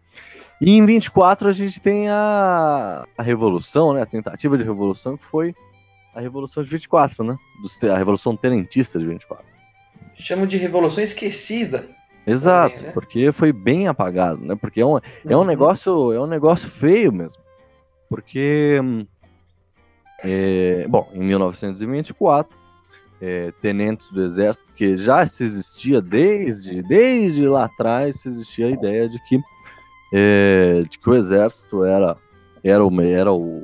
E em 24 a gente tem a, a revolução, né? A tentativa de revolução que foi a revolução de 24, né? A revolução tenentista de 24. Chamo de Revolução Esquecida. Exato, né? porque foi bem apagado, né? Porque é um, é um Uhum. negócio, é um negócio feio mesmo. Porque hum, é, bom, em 1924, é, tenentes do exército, que já se existia desde, desde lá atrás, se existia a ideia de que, é, de que o exército era, era, o, era o,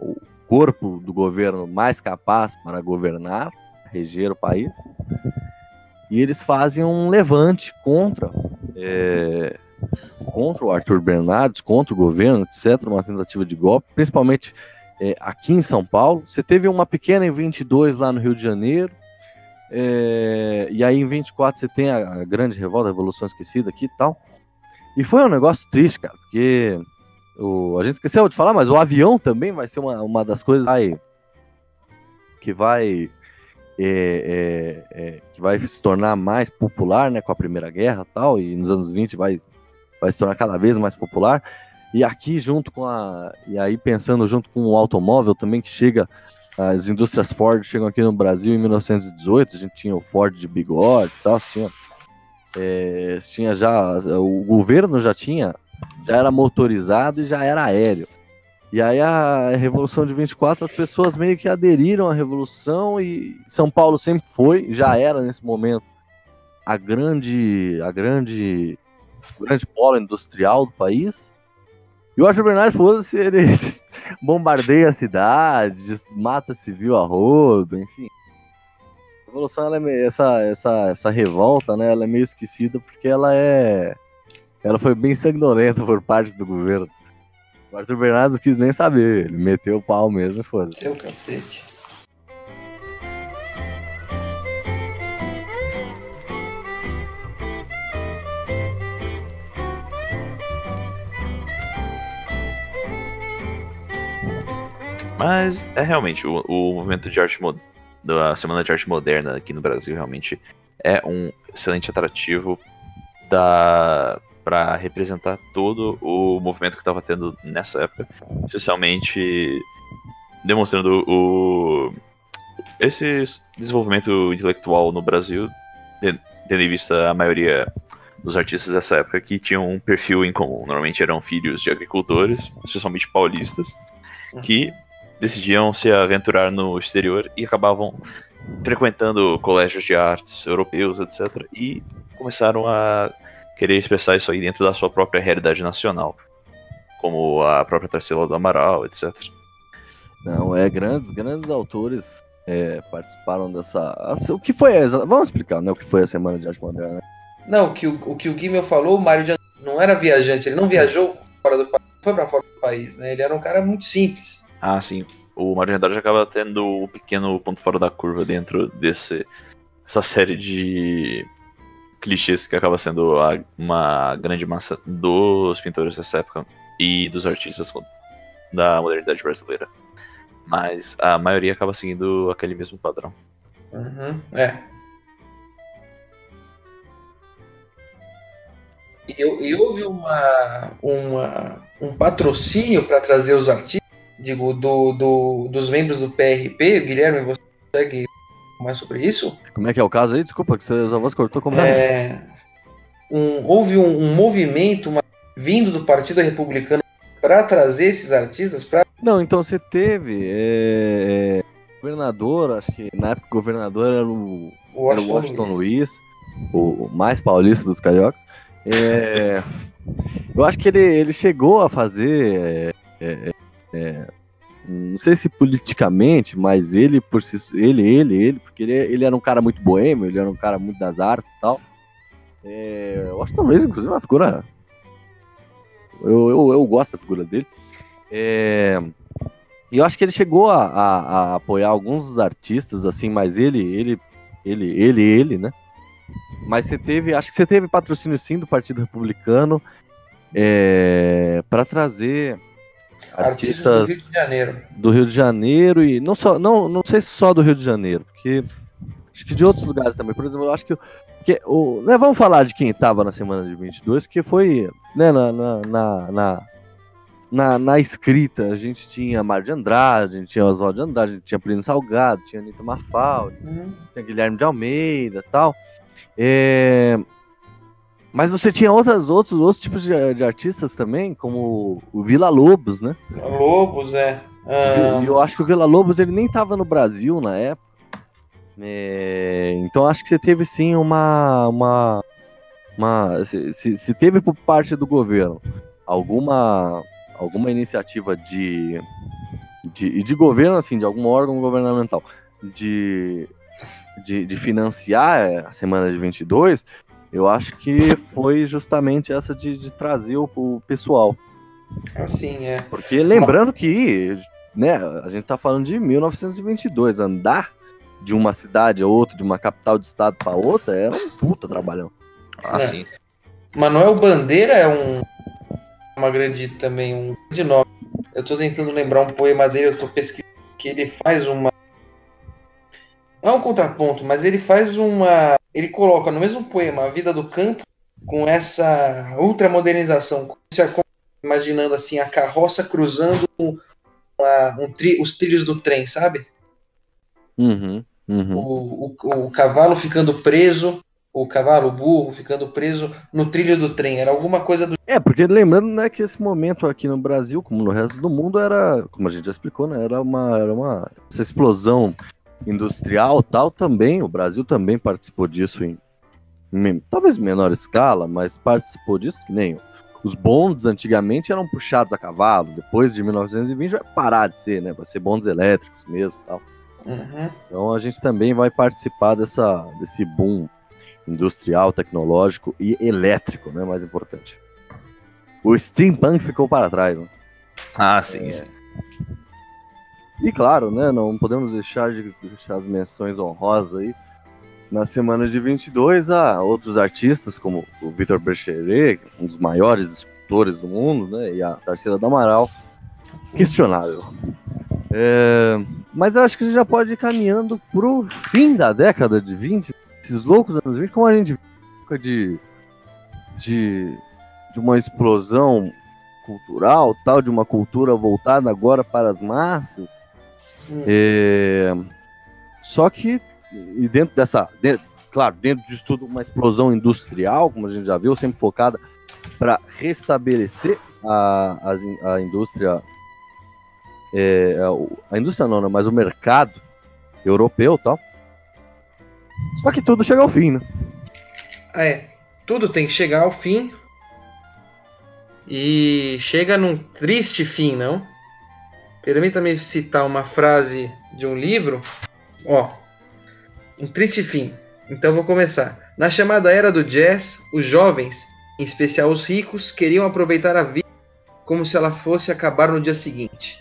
o corpo do governo mais capaz para governar, reger o país. E eles fazem um levante contra é, contra o Arthur Bernardes, contra o governo, etc., uma tentativa de golpe, principalmente é, aqui em São Paulo. Você teve uma pequena em 22 lá no Rio de Janeiro, é, e aí em 24 você tem a, a grande revolta, a Revolução Esquecida aqui e tal. E foi um negócio triste, cara, porque o, a gente esqueceu de falar, mas o avião também vai ser uma, uma das coisas aí que vai é, é, é, que vai se tornar mais popular, né, com a Primeira Guerra tal, e nos anos 20 vai, vai se tornar cada vez mais popular. E aqui junto com a e aí pensando junto com o automóvel também que chega as indústrias Ford chegam aqui no Brasil em 1918, a gente tinha o Ford de bigode tal, tinha é, tinha já o governo já tinha já era motorizado e já era aéreo. E aí a Revolução de 24, as pessoas meio que aderiram à Revolução e São Paulo sempre foi, já era nesse momento, a grande, a grande grande polo industrial do país. E o Arthur Bernardes, foda-se, (laughs) ele bombardeia a cidade, mata civil a rodo, enfim. A Revolução, é meio, essa, essa, essa revolta, né, ela é meio esquecida porque ela é... Ela foi bem sanguinolenta por parte do governo. O Arthur Bernardes não quis nem saber, ele meteu o pau mesmo e foda-se. Seu cacete. Mas é realmente o, o movimento de arte da Semana de Arte Moderna aqui no Brasil realmente é um excelente atrativo da para representar todo o movimento que estava tendo nessa época, especialmente demonstrando o esse desenvolvimento intelectual no Brasil, te- tendo em vista a maioria dos artistas dessa época que tinham um perfil em comum. Normalmente eram filhos de agricultores, especialmente paulistas, que decidiam se aventurar no exterior e acabavam frequentando colégios de artes europeus, etc. E começaram a querer expressar isso aí dentro da sua própria realidade nacional, como a própria Tarsila do Amaral, etc. Não, é grandes, grandes autores é, participaram dessa. assim, O que foi essa? Vamos explicar, né? O que foi a Semana de Arte Moderna. Não, o que o, o que o Guimel falou, o Mário de não era viajante, ele não viajou fora do país, foi pra fora do país, né? Ele era um cara muito simples. Ah, sim. O Mário de Andrade acaba tendo um pequeno ponto fora da curva dentro desse essa série de clichês que acaba sendo a- uma grande massa dos pintores dessa época e dos artistas da modernidade brasileira. Mas a maioria acaba seguindo aquele mesmo padrão. Uhum, é. E, eu- e houve uma, uma, um patrocínio para trazer os artistas, digo, do, do, dos membros do PRP. Guilherme, você consegue mais sobre isso? Como é que é o caso aí? Desculpa, que você, sua voz cortou como é? É, um- houve um, um movimento uma- vindo do Partido Republicano para trazer esses artistas para Não, então você teve. é, é, governador, acho que na época o governador era o, o era o Washington, Washington Luiz. Luiz, o mais paulista dos cariocas. É, eu acho que ele, ele chegou a fazer. é, é, é, não sei se politicamente, mas ele por si ele, ele, ele, porque ele, ele era um cara muito boêmio, ele era um cara muito das artes e tal. É, o Washington Luiz, inclusive, uma figura. Eu, eu, eu gosto da figura dele. É, e eu acho que ele chegou a, a- a apoiar alguns artistas, assim, mas ele, ele, ele, ele, ele, né? Mas você teve, acho que você teve patrocínio sim do Partido Republicano é, para trazer artistas do Rio artistas de Janeiro. do Rio de Janeiro e não só, não, não sei se só do Rio de Janeiro, porque acho que de outros lugares também. Por exemplo, eu acho que, que o, né, vamos falar de quem estava na semana de 22, porque foi, né, na, na, na, na, na, escrita, a gente tinha Mário de Andrade, a gente tinha Oswaldo de Andrade, a gente tinha Plínio Salgado, tinha Anitta Mafaldi, tinha Guilherme de Almeida e tal. É, Mas você tinha outras, outros, outros tipos de, de artistas também, como o Vila Lobos, né? Lobos, é. Ah, E eu acho que o Vila Lobos ele nem tava no Brasil na época. É, então acho que você teve sim uma. uma, uma se, se- se teve por parte do governo alguma, alguma iniciativa de, de, de governo, assim, de algum órgão governamental, de, de, de financiar a semana de 22, eu acho que foi justamente essa de, de trazer o, o pessoal. assim, é. Porque lembrando que, né, a gente tá falando de 1922, andar de uma cidade a outra, de uma capital de estado para outra, era um puta trabalhão. Ah, É. Manuel Bandeira é um uma grande também um grande nome. Eu tô tentando lembrar um poema dele, eu tô pesquisando que ele faz uma é um contraponto, mas ele faz uma ele coloca no mesmo poema a vida do campo com essa ultramodernização, como se- como- imaginando assim a carroça cruzando um, uma- um tri- os trilhos do trem, sabe? Uhum, uhum. o, o, o cavalo ficando preso, o cavalo, o burro ficando preso no trilho do trem. Era alguma coisa do. É, porque lembrando, né, que esse momento aqui no Brasil, como no resto do mundo, era, como a gente já explicou, né, era uma, era uma essa explosão industrial tal também, o Brasil também participou disso em, me- talvez em menor escala, mas participou disso, que nem os bondes antigamente eram puxados a cavalo, depois de 1920 vai parar de ser, né? Vai ser bondes elétricos mesmo e tal. Uhum. Então a gente também vai participar dessa, desse boom industrial, tecnológico e elétrico, né? Mais importante. O steampunk ficou para trás, né? Ah, sim, sim. E claro, né, não podemos deixar de deixar as menções honrosas aí. Na semana de 22, há outros artistas, como o Vitor Bercheret, um dos maiores escultores do mundo, né, e a Tarsila do Amaral. Questionável. É, mas eu acho que a gente já pode ir caminhando pro fim da década de 20, esses loucos anos 20, como a gente viu de, de, de uma explosão cultural, tal, de uma cultura voltada agora para as massas. É, só que, e dentro dessa, de- claro, dentro disso tudo, uma explosão industrial, como a gente já viu, sempre focada para restabelecer a, in- a indústria, é, a, o- a indústria não, né, mas o mercado europeu tal. Só que tudo chega ao fim, né? É, tudo tem que chegar ao fim. E chega num triste fim, não? Permita-me citar uma frase de um livro. Ó, um triste fim. Então vou começar. Na chamada era do jazz, os jovens, em especial os ricos, queriam aproveitar a vida como se ela fosse acabar no dia seguinte.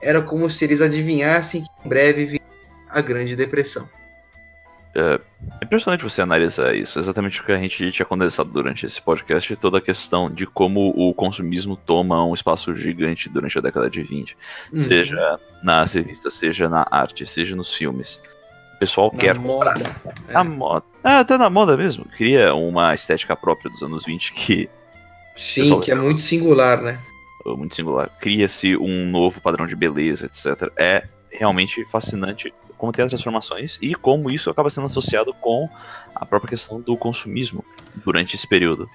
Era como se eles adivinhassem que em breve viria a Grande Depressão. É impressionante você analisar isso, exatamente o que a gente tinha condensado durante esse podcast, toda a questão de como o consumismo toma um espaço gigante durante a década de 20. Uhum. Seja nas revistas, seja na arte, seja nos filmes. O pessoal Na quer moda. É. a moda. Ah, até na moda mesmo. Cria uma estética própria dos anos 20 que Sim, que é muito singular, né? é muito singular. Cria-se um novo padrão de beleza, etc. É realmente fascinante como tem as transformações e como isso acaba sendo associado com a própria questão do consumismo durante esse período.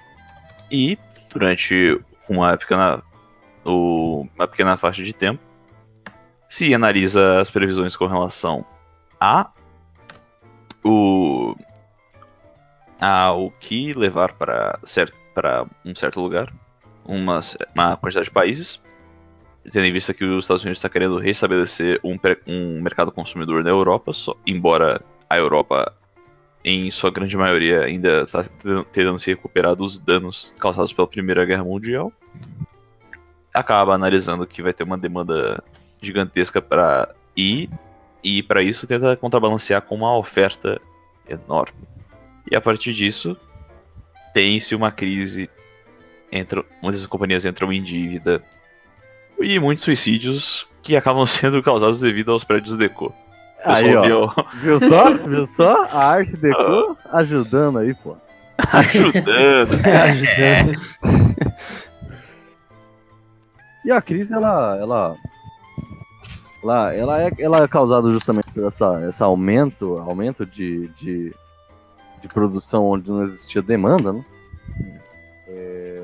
E durante uma pequena, uma pequena faixa de tempo, se analisa as previsões com relação a o ao que levar para certo para um certo lugar, uma, uma quantidade de países, tendo em vista que os Estados Unidos está querendo restabelecer um, um mercado consumidor na Europa, só, embora a Europa, em sua grande maioria, ainda está tentando se recuperar dos danos causados pela Primeira Guerra Mundial, acaba analisando que vai ter uma demanda gigantesca para ir, e para isso tenta contrabalancear com uma oferta enorme. E a partir disso, tem-se uma crise, entra, muitas companhias entram em dívida, e muitos suicídios que acabam (laughs) sendo causados devido aos prédios deco. Aí, ó. viu Viu só? Viu só? A arte deco ajudando aí, pô. (laughs) ajudando. (laughs) Ajudando. E a crise, ela, ela, ela, ela, é, ela é causada justamente por essa, esse aumento, aumento de, de, de produção onde não existia demanda, né? É,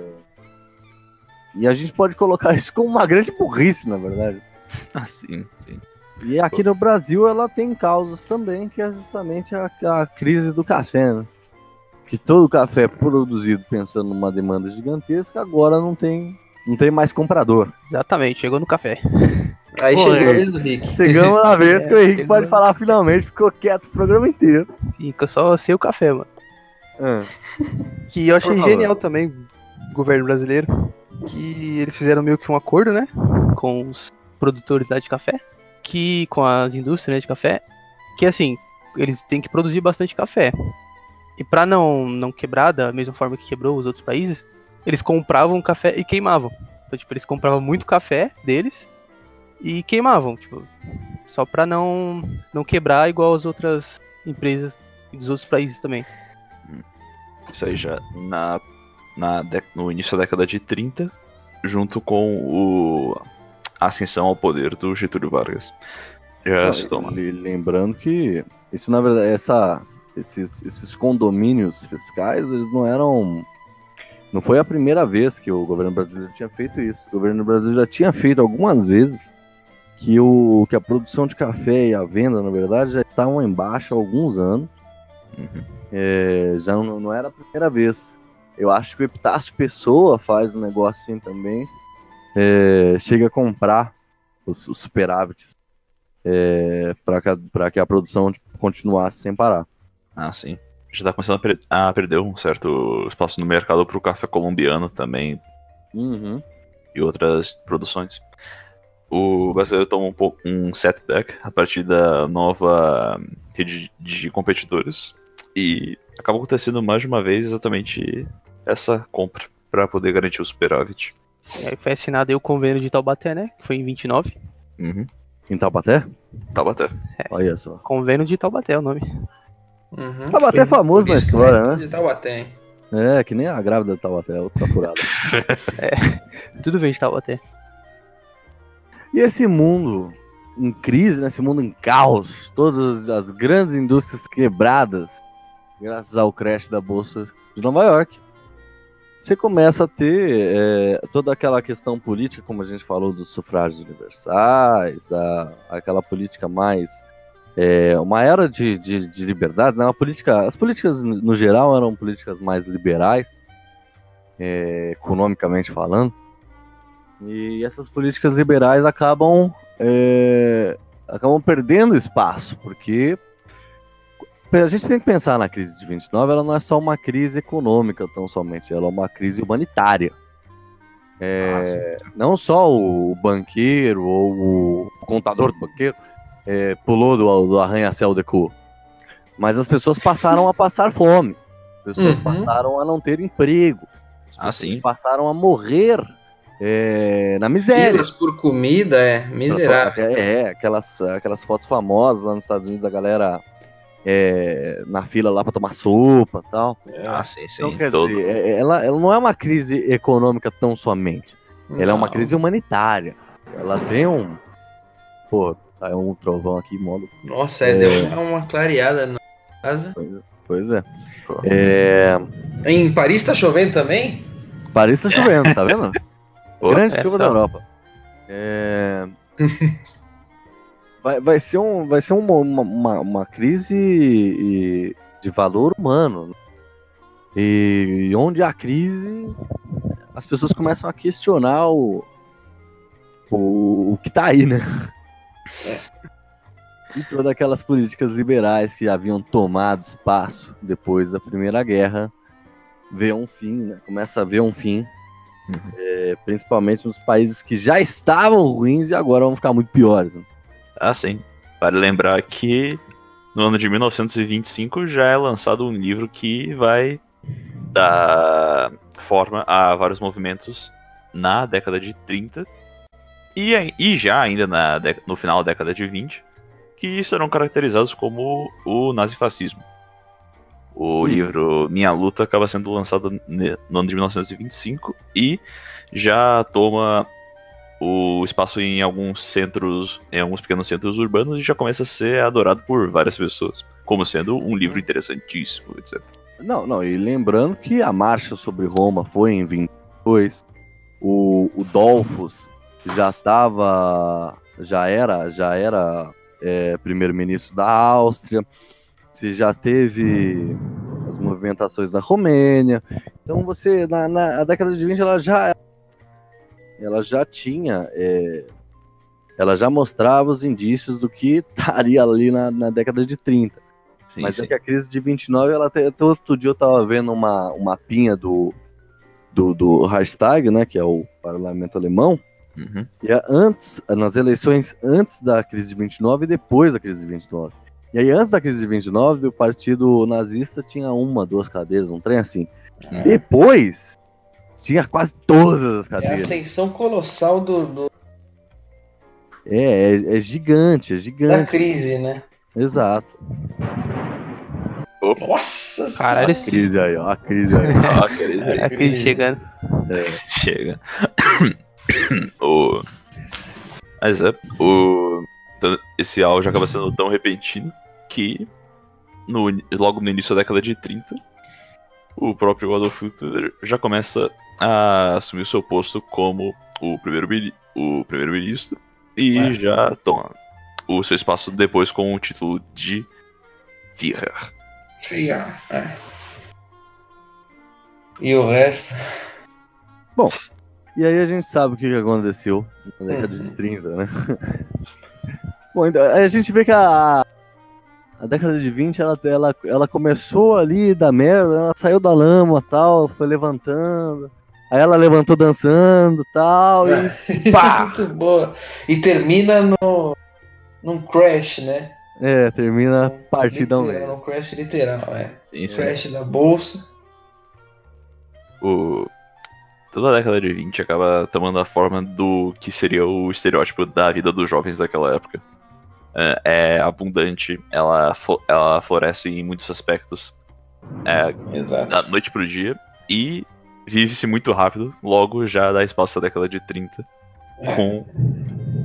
E a gente pode colocar isso como uma grande burrice, na verdade. (laughs) Ah, sim, sim. E aqui no Brasil ela tem causas também, que é justamente a, a crise do café, né? Que todo café é produzido pensando numa demanda gigantesca, agora não tem, não tem mais comprador. Exatamente, chegou no café. Aí Pô, chegou é. a vez do Rick. Chegamos na (laughs) vez É, que o Henrique chegou. pode falar finalmente, ficou quieto o programa inteiro. Fica só ser o café, mano. Ah, Que eu achei genial também, governo brasileiro. Que eles fizeram meio que um acordo, né? Com os produtores lá de café. Que com as indústrias né, de café. Que assim, eles têm que produzir bastante café. E pra não, não quebrar da mesma forma que quebrou os outros países, eles compravam café e queimavam. Então, tipo, eles compravam muito café deles e queimavam, tipo, só pra não, não quebrar igual as outras empresas dos outros países também. Isso aí já na, na no início da década de 30, junto com o, a ascensão ao poder do Getúlio Vargas. Já se toma. le- Lembrando que isso, na verdade, essa, esses, esses condomínios fiscais, eles não eram. Não foi a primeira vez que o governo brasileiro tinha feito isso. O governo brasileiro já tinha feito algumas vezes que, o, que a produção de café e a venda, na verdade, já estavam em baixa há alguns anos. Uhum. É, já não, não era a primeira vez. Eu acho que o Epitácio Pessoa faz um negócio assim também. É, chega a comprar os, os superávites é, para que, a- pra que a produção continuasse sem parar. Ah, sim. Já tá começando a, per- a perder um certo espaço no mercado pro café colombiano também Uhum. e outras produções. O brasileiro tomou um, pouco, um setback a partir da nova rede de competidores e acabou acontecendo mais de uma vez exatamente essa compra para poder garantir o superávit. E aí foi assinado aí o convênio de Taubaté, né? Que foi em 29. Uhum. Em Taubaté? Taubaté. Olha só. Convênio de Taubaté é o nome. Uhum. Taubaté Foi é famoso na história, né? De Taubaté, hein? É, que nem a grávida de Taubaté, outra furada. (laughs) Tudo vem de Taubaté. E esse mundo em crise, né? esse mundo em caos, todas as grandes indústrias quebradas, graças ao crash da Bolsa de Nova York, você começa a ter é, toda aquela questão política, como a gente falou, dos sufrágios universais, da, aquela política mais. é, uma era de, de, de liberdade, né? política, as políticas no geral eram políticas mais liberais, é, economicamente falando. E essas políticas liberais acabam, acabam perdendo espaço, porque a gente tem que pensar na crise de 29, ela não é só uma crise econômica tão somente, ela é uma crise humanitária. É, não só o banqueiro ou o contador do banqueiro é, pulou do, do arranha-céu de cu, mas as pessoas passaram a passar fome, as pessoas Uhum. passaram a não ter emprego, as Ah, pessoas passaram a morrer é, na miséria. Filas por comida, é miserável. É, aquelas, aquelas fotos famosas lá nos Estados Unidos da galera é, na fila lá pra tomar sopa e tal. Ah, sim, sim. Então, quer todo. dizer, é- ela, ela não é uma crise econômica tão somente. Ela é uma Não. crise humanitária. Ela tem um. Pô, saiu um trovão aqui, modo. Nossa, é, É. deu uma clareada na casa. Pois é. é. Em Paris tá chovendo também? Paris tá chovendo, tá vendo? (laughs) Pô, Grande é, chuva da tá. Europa. É... (laughs) vai, vai ser, um, vai ser uma, uma, uma- crise de valor humano. E, onde há crise, as pessoas começam a questionar o, o, o que tá aí, né? E todas aquelas políticas liberais que haviam tomado espaço depois da Primeira Guerra vê um fim, né? Começa a ver um fim é, principalmente nos países que já estavam ruins e agora vão ficar muito piores. né? Ah, sim. Vale lembrar que no ano de 1925 já é lançado um livro que vai dar forma a vários movimentos na década de 30 e, e já ainda na, no final da década de 20 que serão caracterizados como o nazifascismo. O Hum. livro Minha Luta acaba sendo lançado no ano de 1925 e já toma o espaço em alguns centros, em alguns pequenos centros urbanos já começa a ser adorado por várias pessoas, como sendo um livro interessantíssimo, etc. Não, não, e lembrando que a marcha sobre Roma foi em 22, o, o Dolfos já estava, já era, já era é, primeiro-ministro da Áustria, se já teve as movimentações da Romênia, então você, na, na década de 20 ela já ela já tinha é, ela já mostrava os indícios do que (laughs) estaria ali na, na década de 30. Sim, Mas sim. é que a crise de 29, ela até, outro dia eu tava vendo uma, uma mapinha do, do, do Reichstag, né, que é o parlamento alemão, Uhum. e é antes, nas eleições antes da crise de 29 e depois da crise de 29. E aí, antes da crise de 29, o partido nazista tinha uma, duas cadeiras, um trem assim. Depois, tinha quase todas as É a cadeiras. ascensão colossal do, do- É, é, é gigante, é da gigante. crise, né? Exato. Nossa Caralho, A crise aí, ó, a crise aí. Ah, querido, É a crise chegando. Chega. (coughs) o... Mas é, o... esse auge acaba sendo tão repentino que no, logo no início da década de 30, o próprio Adolf Hitler já começa a assumir o seu posto como o primeiro o primeiro-ministro e Ué. já toma o seu espaço depois com o título de Führer. Sim, ah, é. E o resto. E aí a gente sabe o que que aconteceu na década Uhum. de 30, né? (laughs) Bom, então, a gente vê que a, a década de 20 ela, ela, ela começou ali da merda, ela saiu da lama tal, foi levantando. Aí ela levantou dançando tal, É. e (laughs) pá! Muito boa. E termina no. num crash, né? É, termina partidão literal, num crash literal, é. Sim, sim. Crash da bolsa. o, toda a década de 20 acaba tomando a forma do que seria o estereótipo da vida dos jovens daquela época. É, é abundante, ela, ela floresce em muitos aspectos é, Exato. da noite pro dia e vive-se muito rápido, logo já dá espaço à década de 30 É. com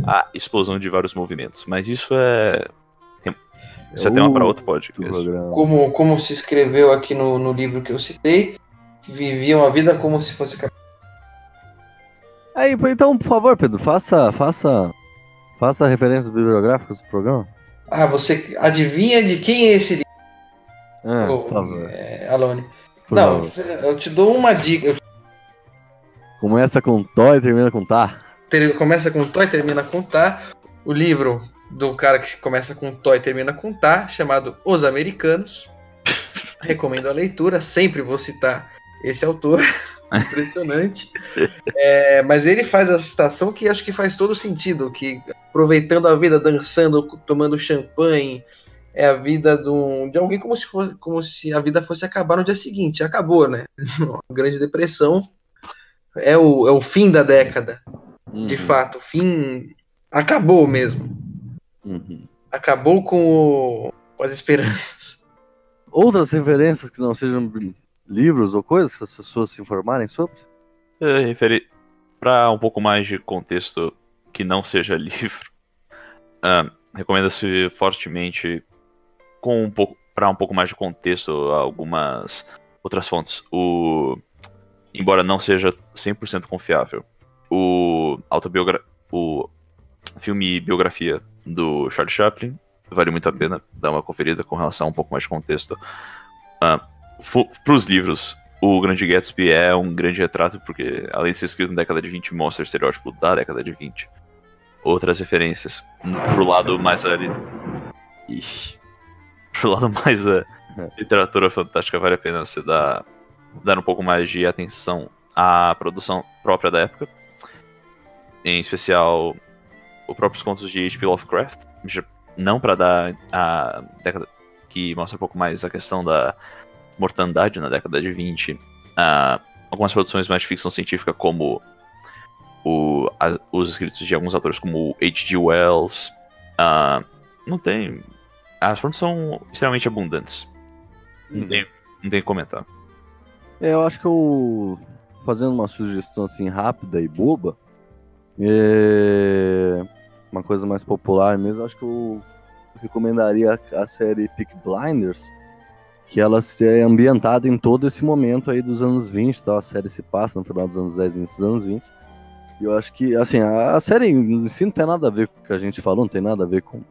a explosão de vários movimentos. Mas isso é. Isso é tema para outro podcast. Como, como se escreveu aqui no, no livro que eu citei, viviam a vida como se fosse. Aí, então, por favor, Pedro, faça, faça, faça referências bibliográficas do programa. Ah, você adivinha de quem é esse livro, Ah, por favor. é, Alone? Não, eu te dou uma dica. Começa com Tó e termina com Tá. começa com Tó e termina com Tá. O livro do cara que começa com Tó e termina com Tá, chamado Os Americanos. (laughs) Recomendo a leitura, sempre vou citar esse autor. (laughs) Impressionante. É, mas ele faz a citação que acho que faz todo sentido, que aproveitando a vida, dançando, tomando champanhe, é a vida de, um- de alguém como se, fosse, como se a vida fosse acabar no dia seguinte. Acabou, né? (laughs) A Grande Depressão é o, é o fim da década. De Uhum, fato, o fim acabou mesmo. uhum. Acabou com, o- com as esperanças. (laughs) Outras referências que não sejam livros ou coisas que as pessoas se informarem sobre? É, referi... Para um pouco mais de contexto que não seja (laughs) livro, ah, recomenda-se fortemente com um pouco para um pouco mais de contexto algumas outras fontes. O embora não seja 100% confiável, o autobiogra... o filme biografia do Charlie Chaplin vale muito a pena dar uma conferida com relação a um pouco mais de contexto. Para os livros, o Grande Gatsby é um grande retrato, porque além de ser escrito na década de 20, mostra o estereótipo da década de 20. Outras referências. Pro lado mais da. li- Ixi. (laughs) Pro lado mais da literatura fantástica, vale a pena você dar, dar um pouco mais de atenção à produção própria da época. Em especial, os próprios contos de H.P. Lovecraft. Não para dar a década. que mostra um pouco mais a questão da mortandade na década de 20. Ah, algumas produções mais de ficção científica, como o- as- os escritos de alguns autores, como H.G. Wells. Ah, não tem. As fontes são extremamente abundantes. Não tem, não tem o que comentar. É, eu acho que eu. Fazendo uma sugestão assim rápida e boba. É, uma coisa mais popular mesmo, acho que eu recomendaria a, a série Peak Blinders. Que ela é ambientada em todo esse momento aí dos anos 20, tá? A série se passa no final dos anos 10 e dos anos 20. E eu acho que, assim, a, a série em si não tem nada a ver com o que a gente falou, não tem nada a ver com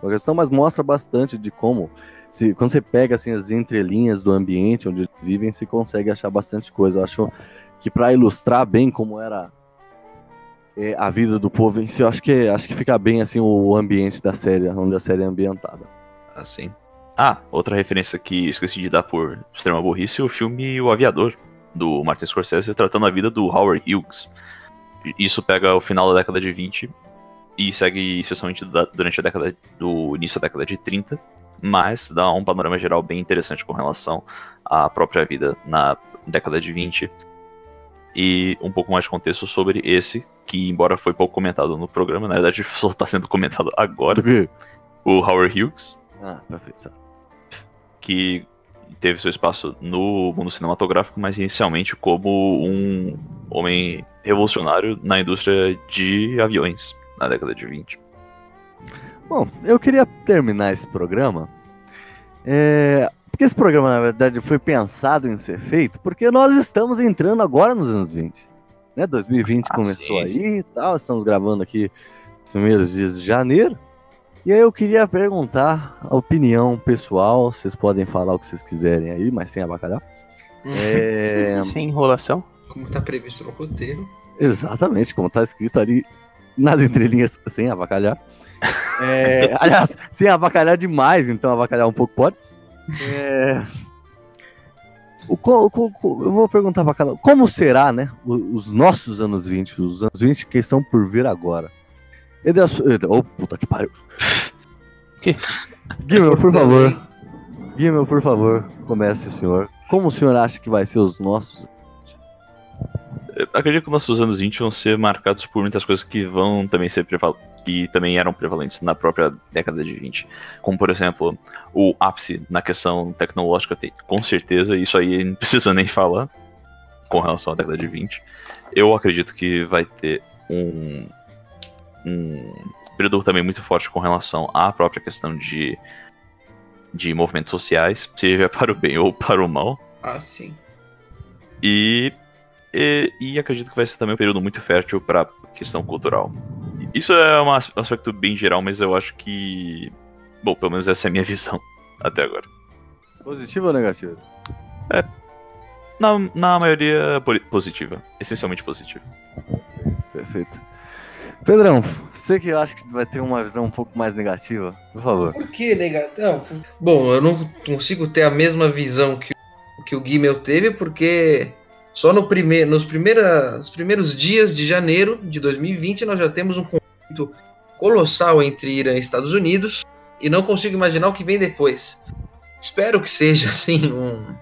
com a questão, mas mostra bastante de como se, quando você pega assim as entrelinhas do ambiente onde eles vivem, você consegue achar bastante coisa. Eu acho que para ilustrar bem como era é, a vida do povo em si, eu acho que acho que fica bem assim o ambiente da série, onde a série é ambientada. Assim. Ah, outra referência que esqueci de dar por extrema burrice, o filme O Aviador, do Martin Scorsese, tratando a vida do Howard Hughes. Isso pega o final da década de 20 e segue especialmente durante a década do início da década de 30, mas dá um panorama geral bem interessante com relação à própria vida na década de 20 e um pouco mais de contexto sobre esse, que embora foi pouco comentado no programa, na verdade (laughs) só está sendo comentado agora, o Howard Hughes, Ah, perfeito. que teve seu espaço no mundo cinematográfico, mas inicialmente como um homem revolucionário na indústria de aviões na década de 20. Bom, eu queria terminar esse programa. é, porque esse programa, na verdade, foi pensado em ser feito porque nós estamos entrando agora nos anos 20. Né? 2020 Ah, começou sim, aí e tal, estamos gravando aqui os primeiros dias de janeiro. E aí eu queria perguntar a opinião pessoal, vocês podem falar o que vocês quiserem aí, mas sem abacalhar. (laughs) É... Sem enrolação. Como tá previsto no roteiro. Exatamente, como tá escrito ali nas entrelinhas, sem avacalhar. (laughs) É, aliás, sem avacalhar demais, então avacalhar um pouco pode. É, o o co- eu vou perguntar pra cada como será, né, o- os nossos anos 20, os anos 20 que estão por vir agora. Ederson, Eder- oh, puta que pariu. (laughs) Que? Guilherme, por favor, Guilherme, por favor, comece o senhor. Como o senhor acha que vai ser os nossos? Eu acredito que nossos anos 20 vão ser marcados por muitas coisas que vão também ser que também eram prevalentes na própria década de 20. Como, por exemplo, o ápice na questão tecnológica, com certeza, isso aí não precisa nem falar com relação à década de 20. Eu acredito que vai ter um, um período também muito forte com relação à própria questão de, de movimentos sociais, seja (laughs) para o bem ou para o mal. Ah, sim. E, e, e acredito que vai ser também um período muito fértil para questão cultural. Isso é um as- aspecto bem geral, mas eu acho que. Bom, pelo menos essa é a minha (laughs) visão até agora. Positivo ou negativo? Na, na maioria po- positiva. Essencialmente positiva. Perfeito. Pedrão, você que acha que vai ter uma visão um pouco mais negativa, por favor. Por que negativo? Bom, eu não consigo ter a mesma visão que, o- que o Gimel teve, porque só no nos primeiros dias de janeiro de 2020 nós já temos um conflito colossal entre Irã e Estados Unidos e não consigo imaginar o que vem depois. Espero que seja (laughs) assim um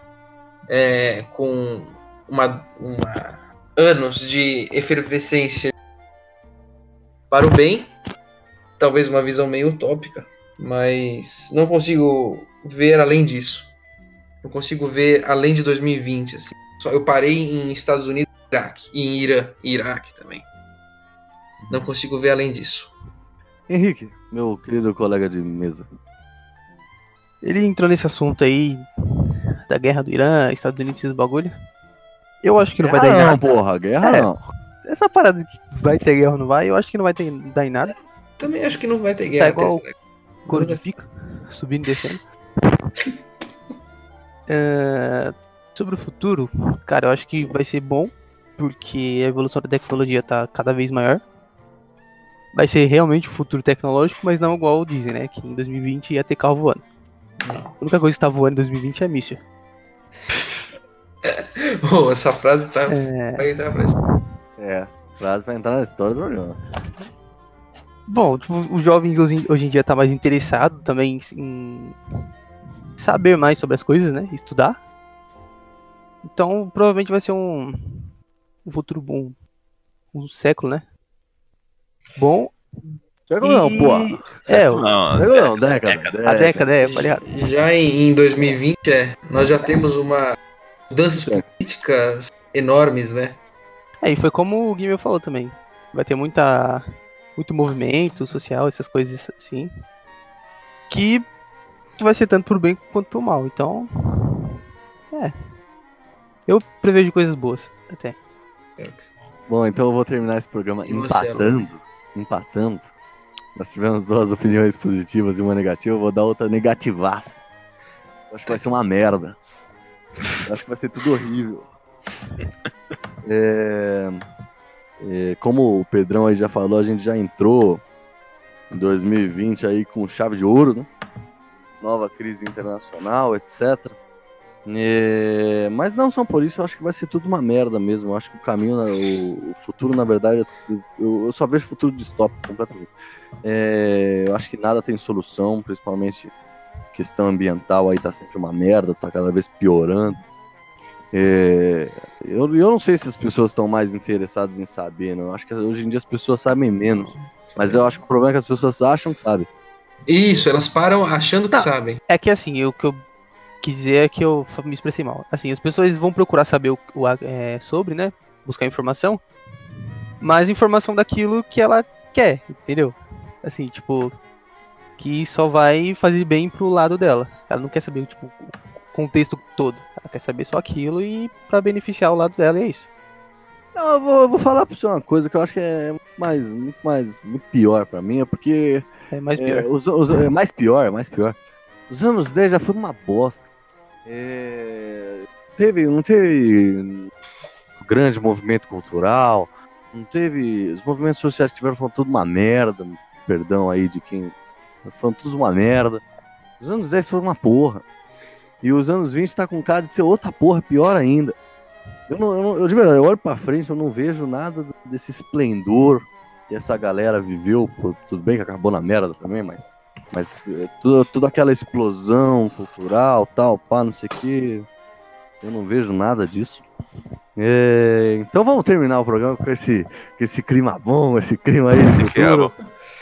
é, com uma, uma anos de efervescência para o bem, talvez uma visão meio utópica, mas não consigo ver além disso. Não consigo ver além de 2020. Assim. Só eu parei em Estados Unidos e Iraque, e em Irã, e Iraque também. Não consigo ver além disso. Henrique, meu querido colega de mesa. Ele entrou nesse assunto aí da guerra do Irã, Estados Unidos e esses bagulho. Eu acho que não vai dar em Guerra não, nada. porra, guerra É. não. Essa parada que vai ter guerra ou não vai, eu acho que não vai ter, dar em nada. Também acho que não vai ter guerra. Tá igual- Couro de pica, subindo e descendo. (laughs) É, sobre o futuro, cara, eu acho que vai ser bom, porque a evolução da tecnologia tá cada vez maior. Vai ser realmente o futuro tecnológico, mas não igual dizem, né? Que em 2020 ia ter carro voando. Não. A única coisa que tá voando em 2020 é míssil. (laughs) Oh, essa frase tá. É, Vai entrar pra É, frase pra entrar na história do programa. Bom, tipo, os jovens hoje, hoje em dia tá mais interessado também em saber mais sobre as coisas, né? Estudar. Então, provavelmente vai ser um, um futuro bom. Um século, né? Bom. Século não, e- porra. É, o- Não, Século não, década. (laughs) a década, é, errado. Já em, em 2020, é, nós já temos uma mudanças políticas enormes, né? É, e foi como o Guimel falou também. Vai ter muita, muito movimento social, essas coisas assim. Que vai ser tanto pro bem quanto pro mal. Então. É. Eu prevejo coisas boas, até. Bom, então eu vou terminar esse programa E você, empatando. Empatando. Nós tivemos duas opiniões positivas e uma negativa. Eu vou dar outra negativaça. Eu acho que vai ser uma merda. Eu acho que vai ser tudo horrível. (laughs) É, é, como o Pedrão aí já falou, a gente já entrou em 2020 aí com chave de ouro, né? Nova crise internacional, etc. É, mas não só por isso, eu acho que vai ser tudo uma merda mesmo. Eu acho que o caminho, né, o, o futuro, na verdade, eu, eu só vejo futuro distópico completamente. É, eu acho que nada tem solução, principalmente questão ambiental aí tá sempre uma merda, tá cada vez piorando. É, eu, eu não sei se as pessoas estão mais interessadas em saber, não. Eu acho que hoje em dia as pessoas sabem menos. Mas eu acho que o problema é que as pessoas acham que sabem. Isso, elas param achando que Tá. sabem. É que assim, o que eu quis dizer é que eu me expressei mal. Assim, as pessoas vão procurar saber o, o é, sobre, né? Buscar informação. Mas informação daquilo que ela quer, entendeu? Assim, tipo. Que só vai fazer bem pro lado dela. Ela não quer saber, tipo, o contexto todo. Ela quer saber só aquilo e pra beneficiar o lado dela, e é isso. Não, eu vou, eu vou falar pra você uma coisa que eu acho que é mais, muito mais, muito pior pra mim, é porque É mais é, pior. os, os- é mais pior, mais pior. Os anos 10 já foi uma bosta. É, teve, não teve grande movimento cultural, não teve. Os movimentos sociais que tiveram foram tudo uma merda. Perdão aí de quem. Foram tudo uma merda. Os anos 10 foram uma porra. E os anos 20 tá com cara de ser outra porra, pior ainda. Eu, não, eu, não- eu de verdade, eu olho pra frente, eu não vejo nada desse esplendor que essa galera viveu. por- tudo bem que acabou na merda também, mas. Mas é, tudo, toda aquela explosão cultural, tal, pá, não sei o que. Eu não vejo nada disso. É, então vamos terminar o programa com esse, com esse clima bom, esse clima aí. de (laughs) Que é.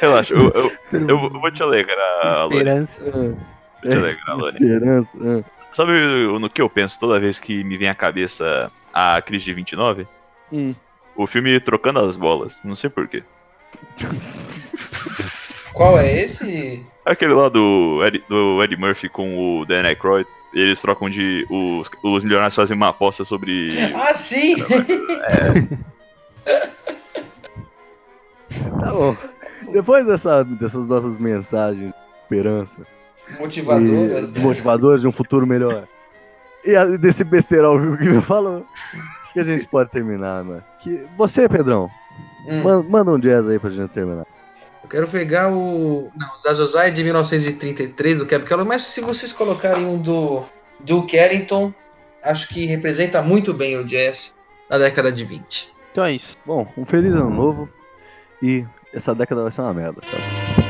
Relaxa, eu, eu, eu vou te alegrar, Lone. Esperança. Vou te alegrar, Lone. Esperança. é. Sabe no que eu penso toda vez que me vem à cabeça a crise de 29? Hum. O filme Trocando as Bolas. Não sei porquê. (laughs) Qual é esse? Aquele lá do Eddie, do Eddie Murphy com o Dan Aykroyd. Eles trocam de. Os, os milionários fazem uma aposta sobre. Ah, sim! (laughs) Tá bom. Depois dessa, dessas nossas mensagens de esperança Motivadoras. e de motivadores de um futuro melhor. E a- desse besteirão que o Guilherme falou. Acho que a gente pode terminar, né? Que, você, Pedrão, Hum, man- manda um jazz aí pra gente terminar. Quero pegar o. Não, o Zazozai de 1933 do Cap Kellogg, mas se vocês colocarem um do Duke Ellington, acho que representa muito bem o jazz da década de 20. Então é isso. Bom, um feliz ano novo e essa década vai ser uma merda, tá?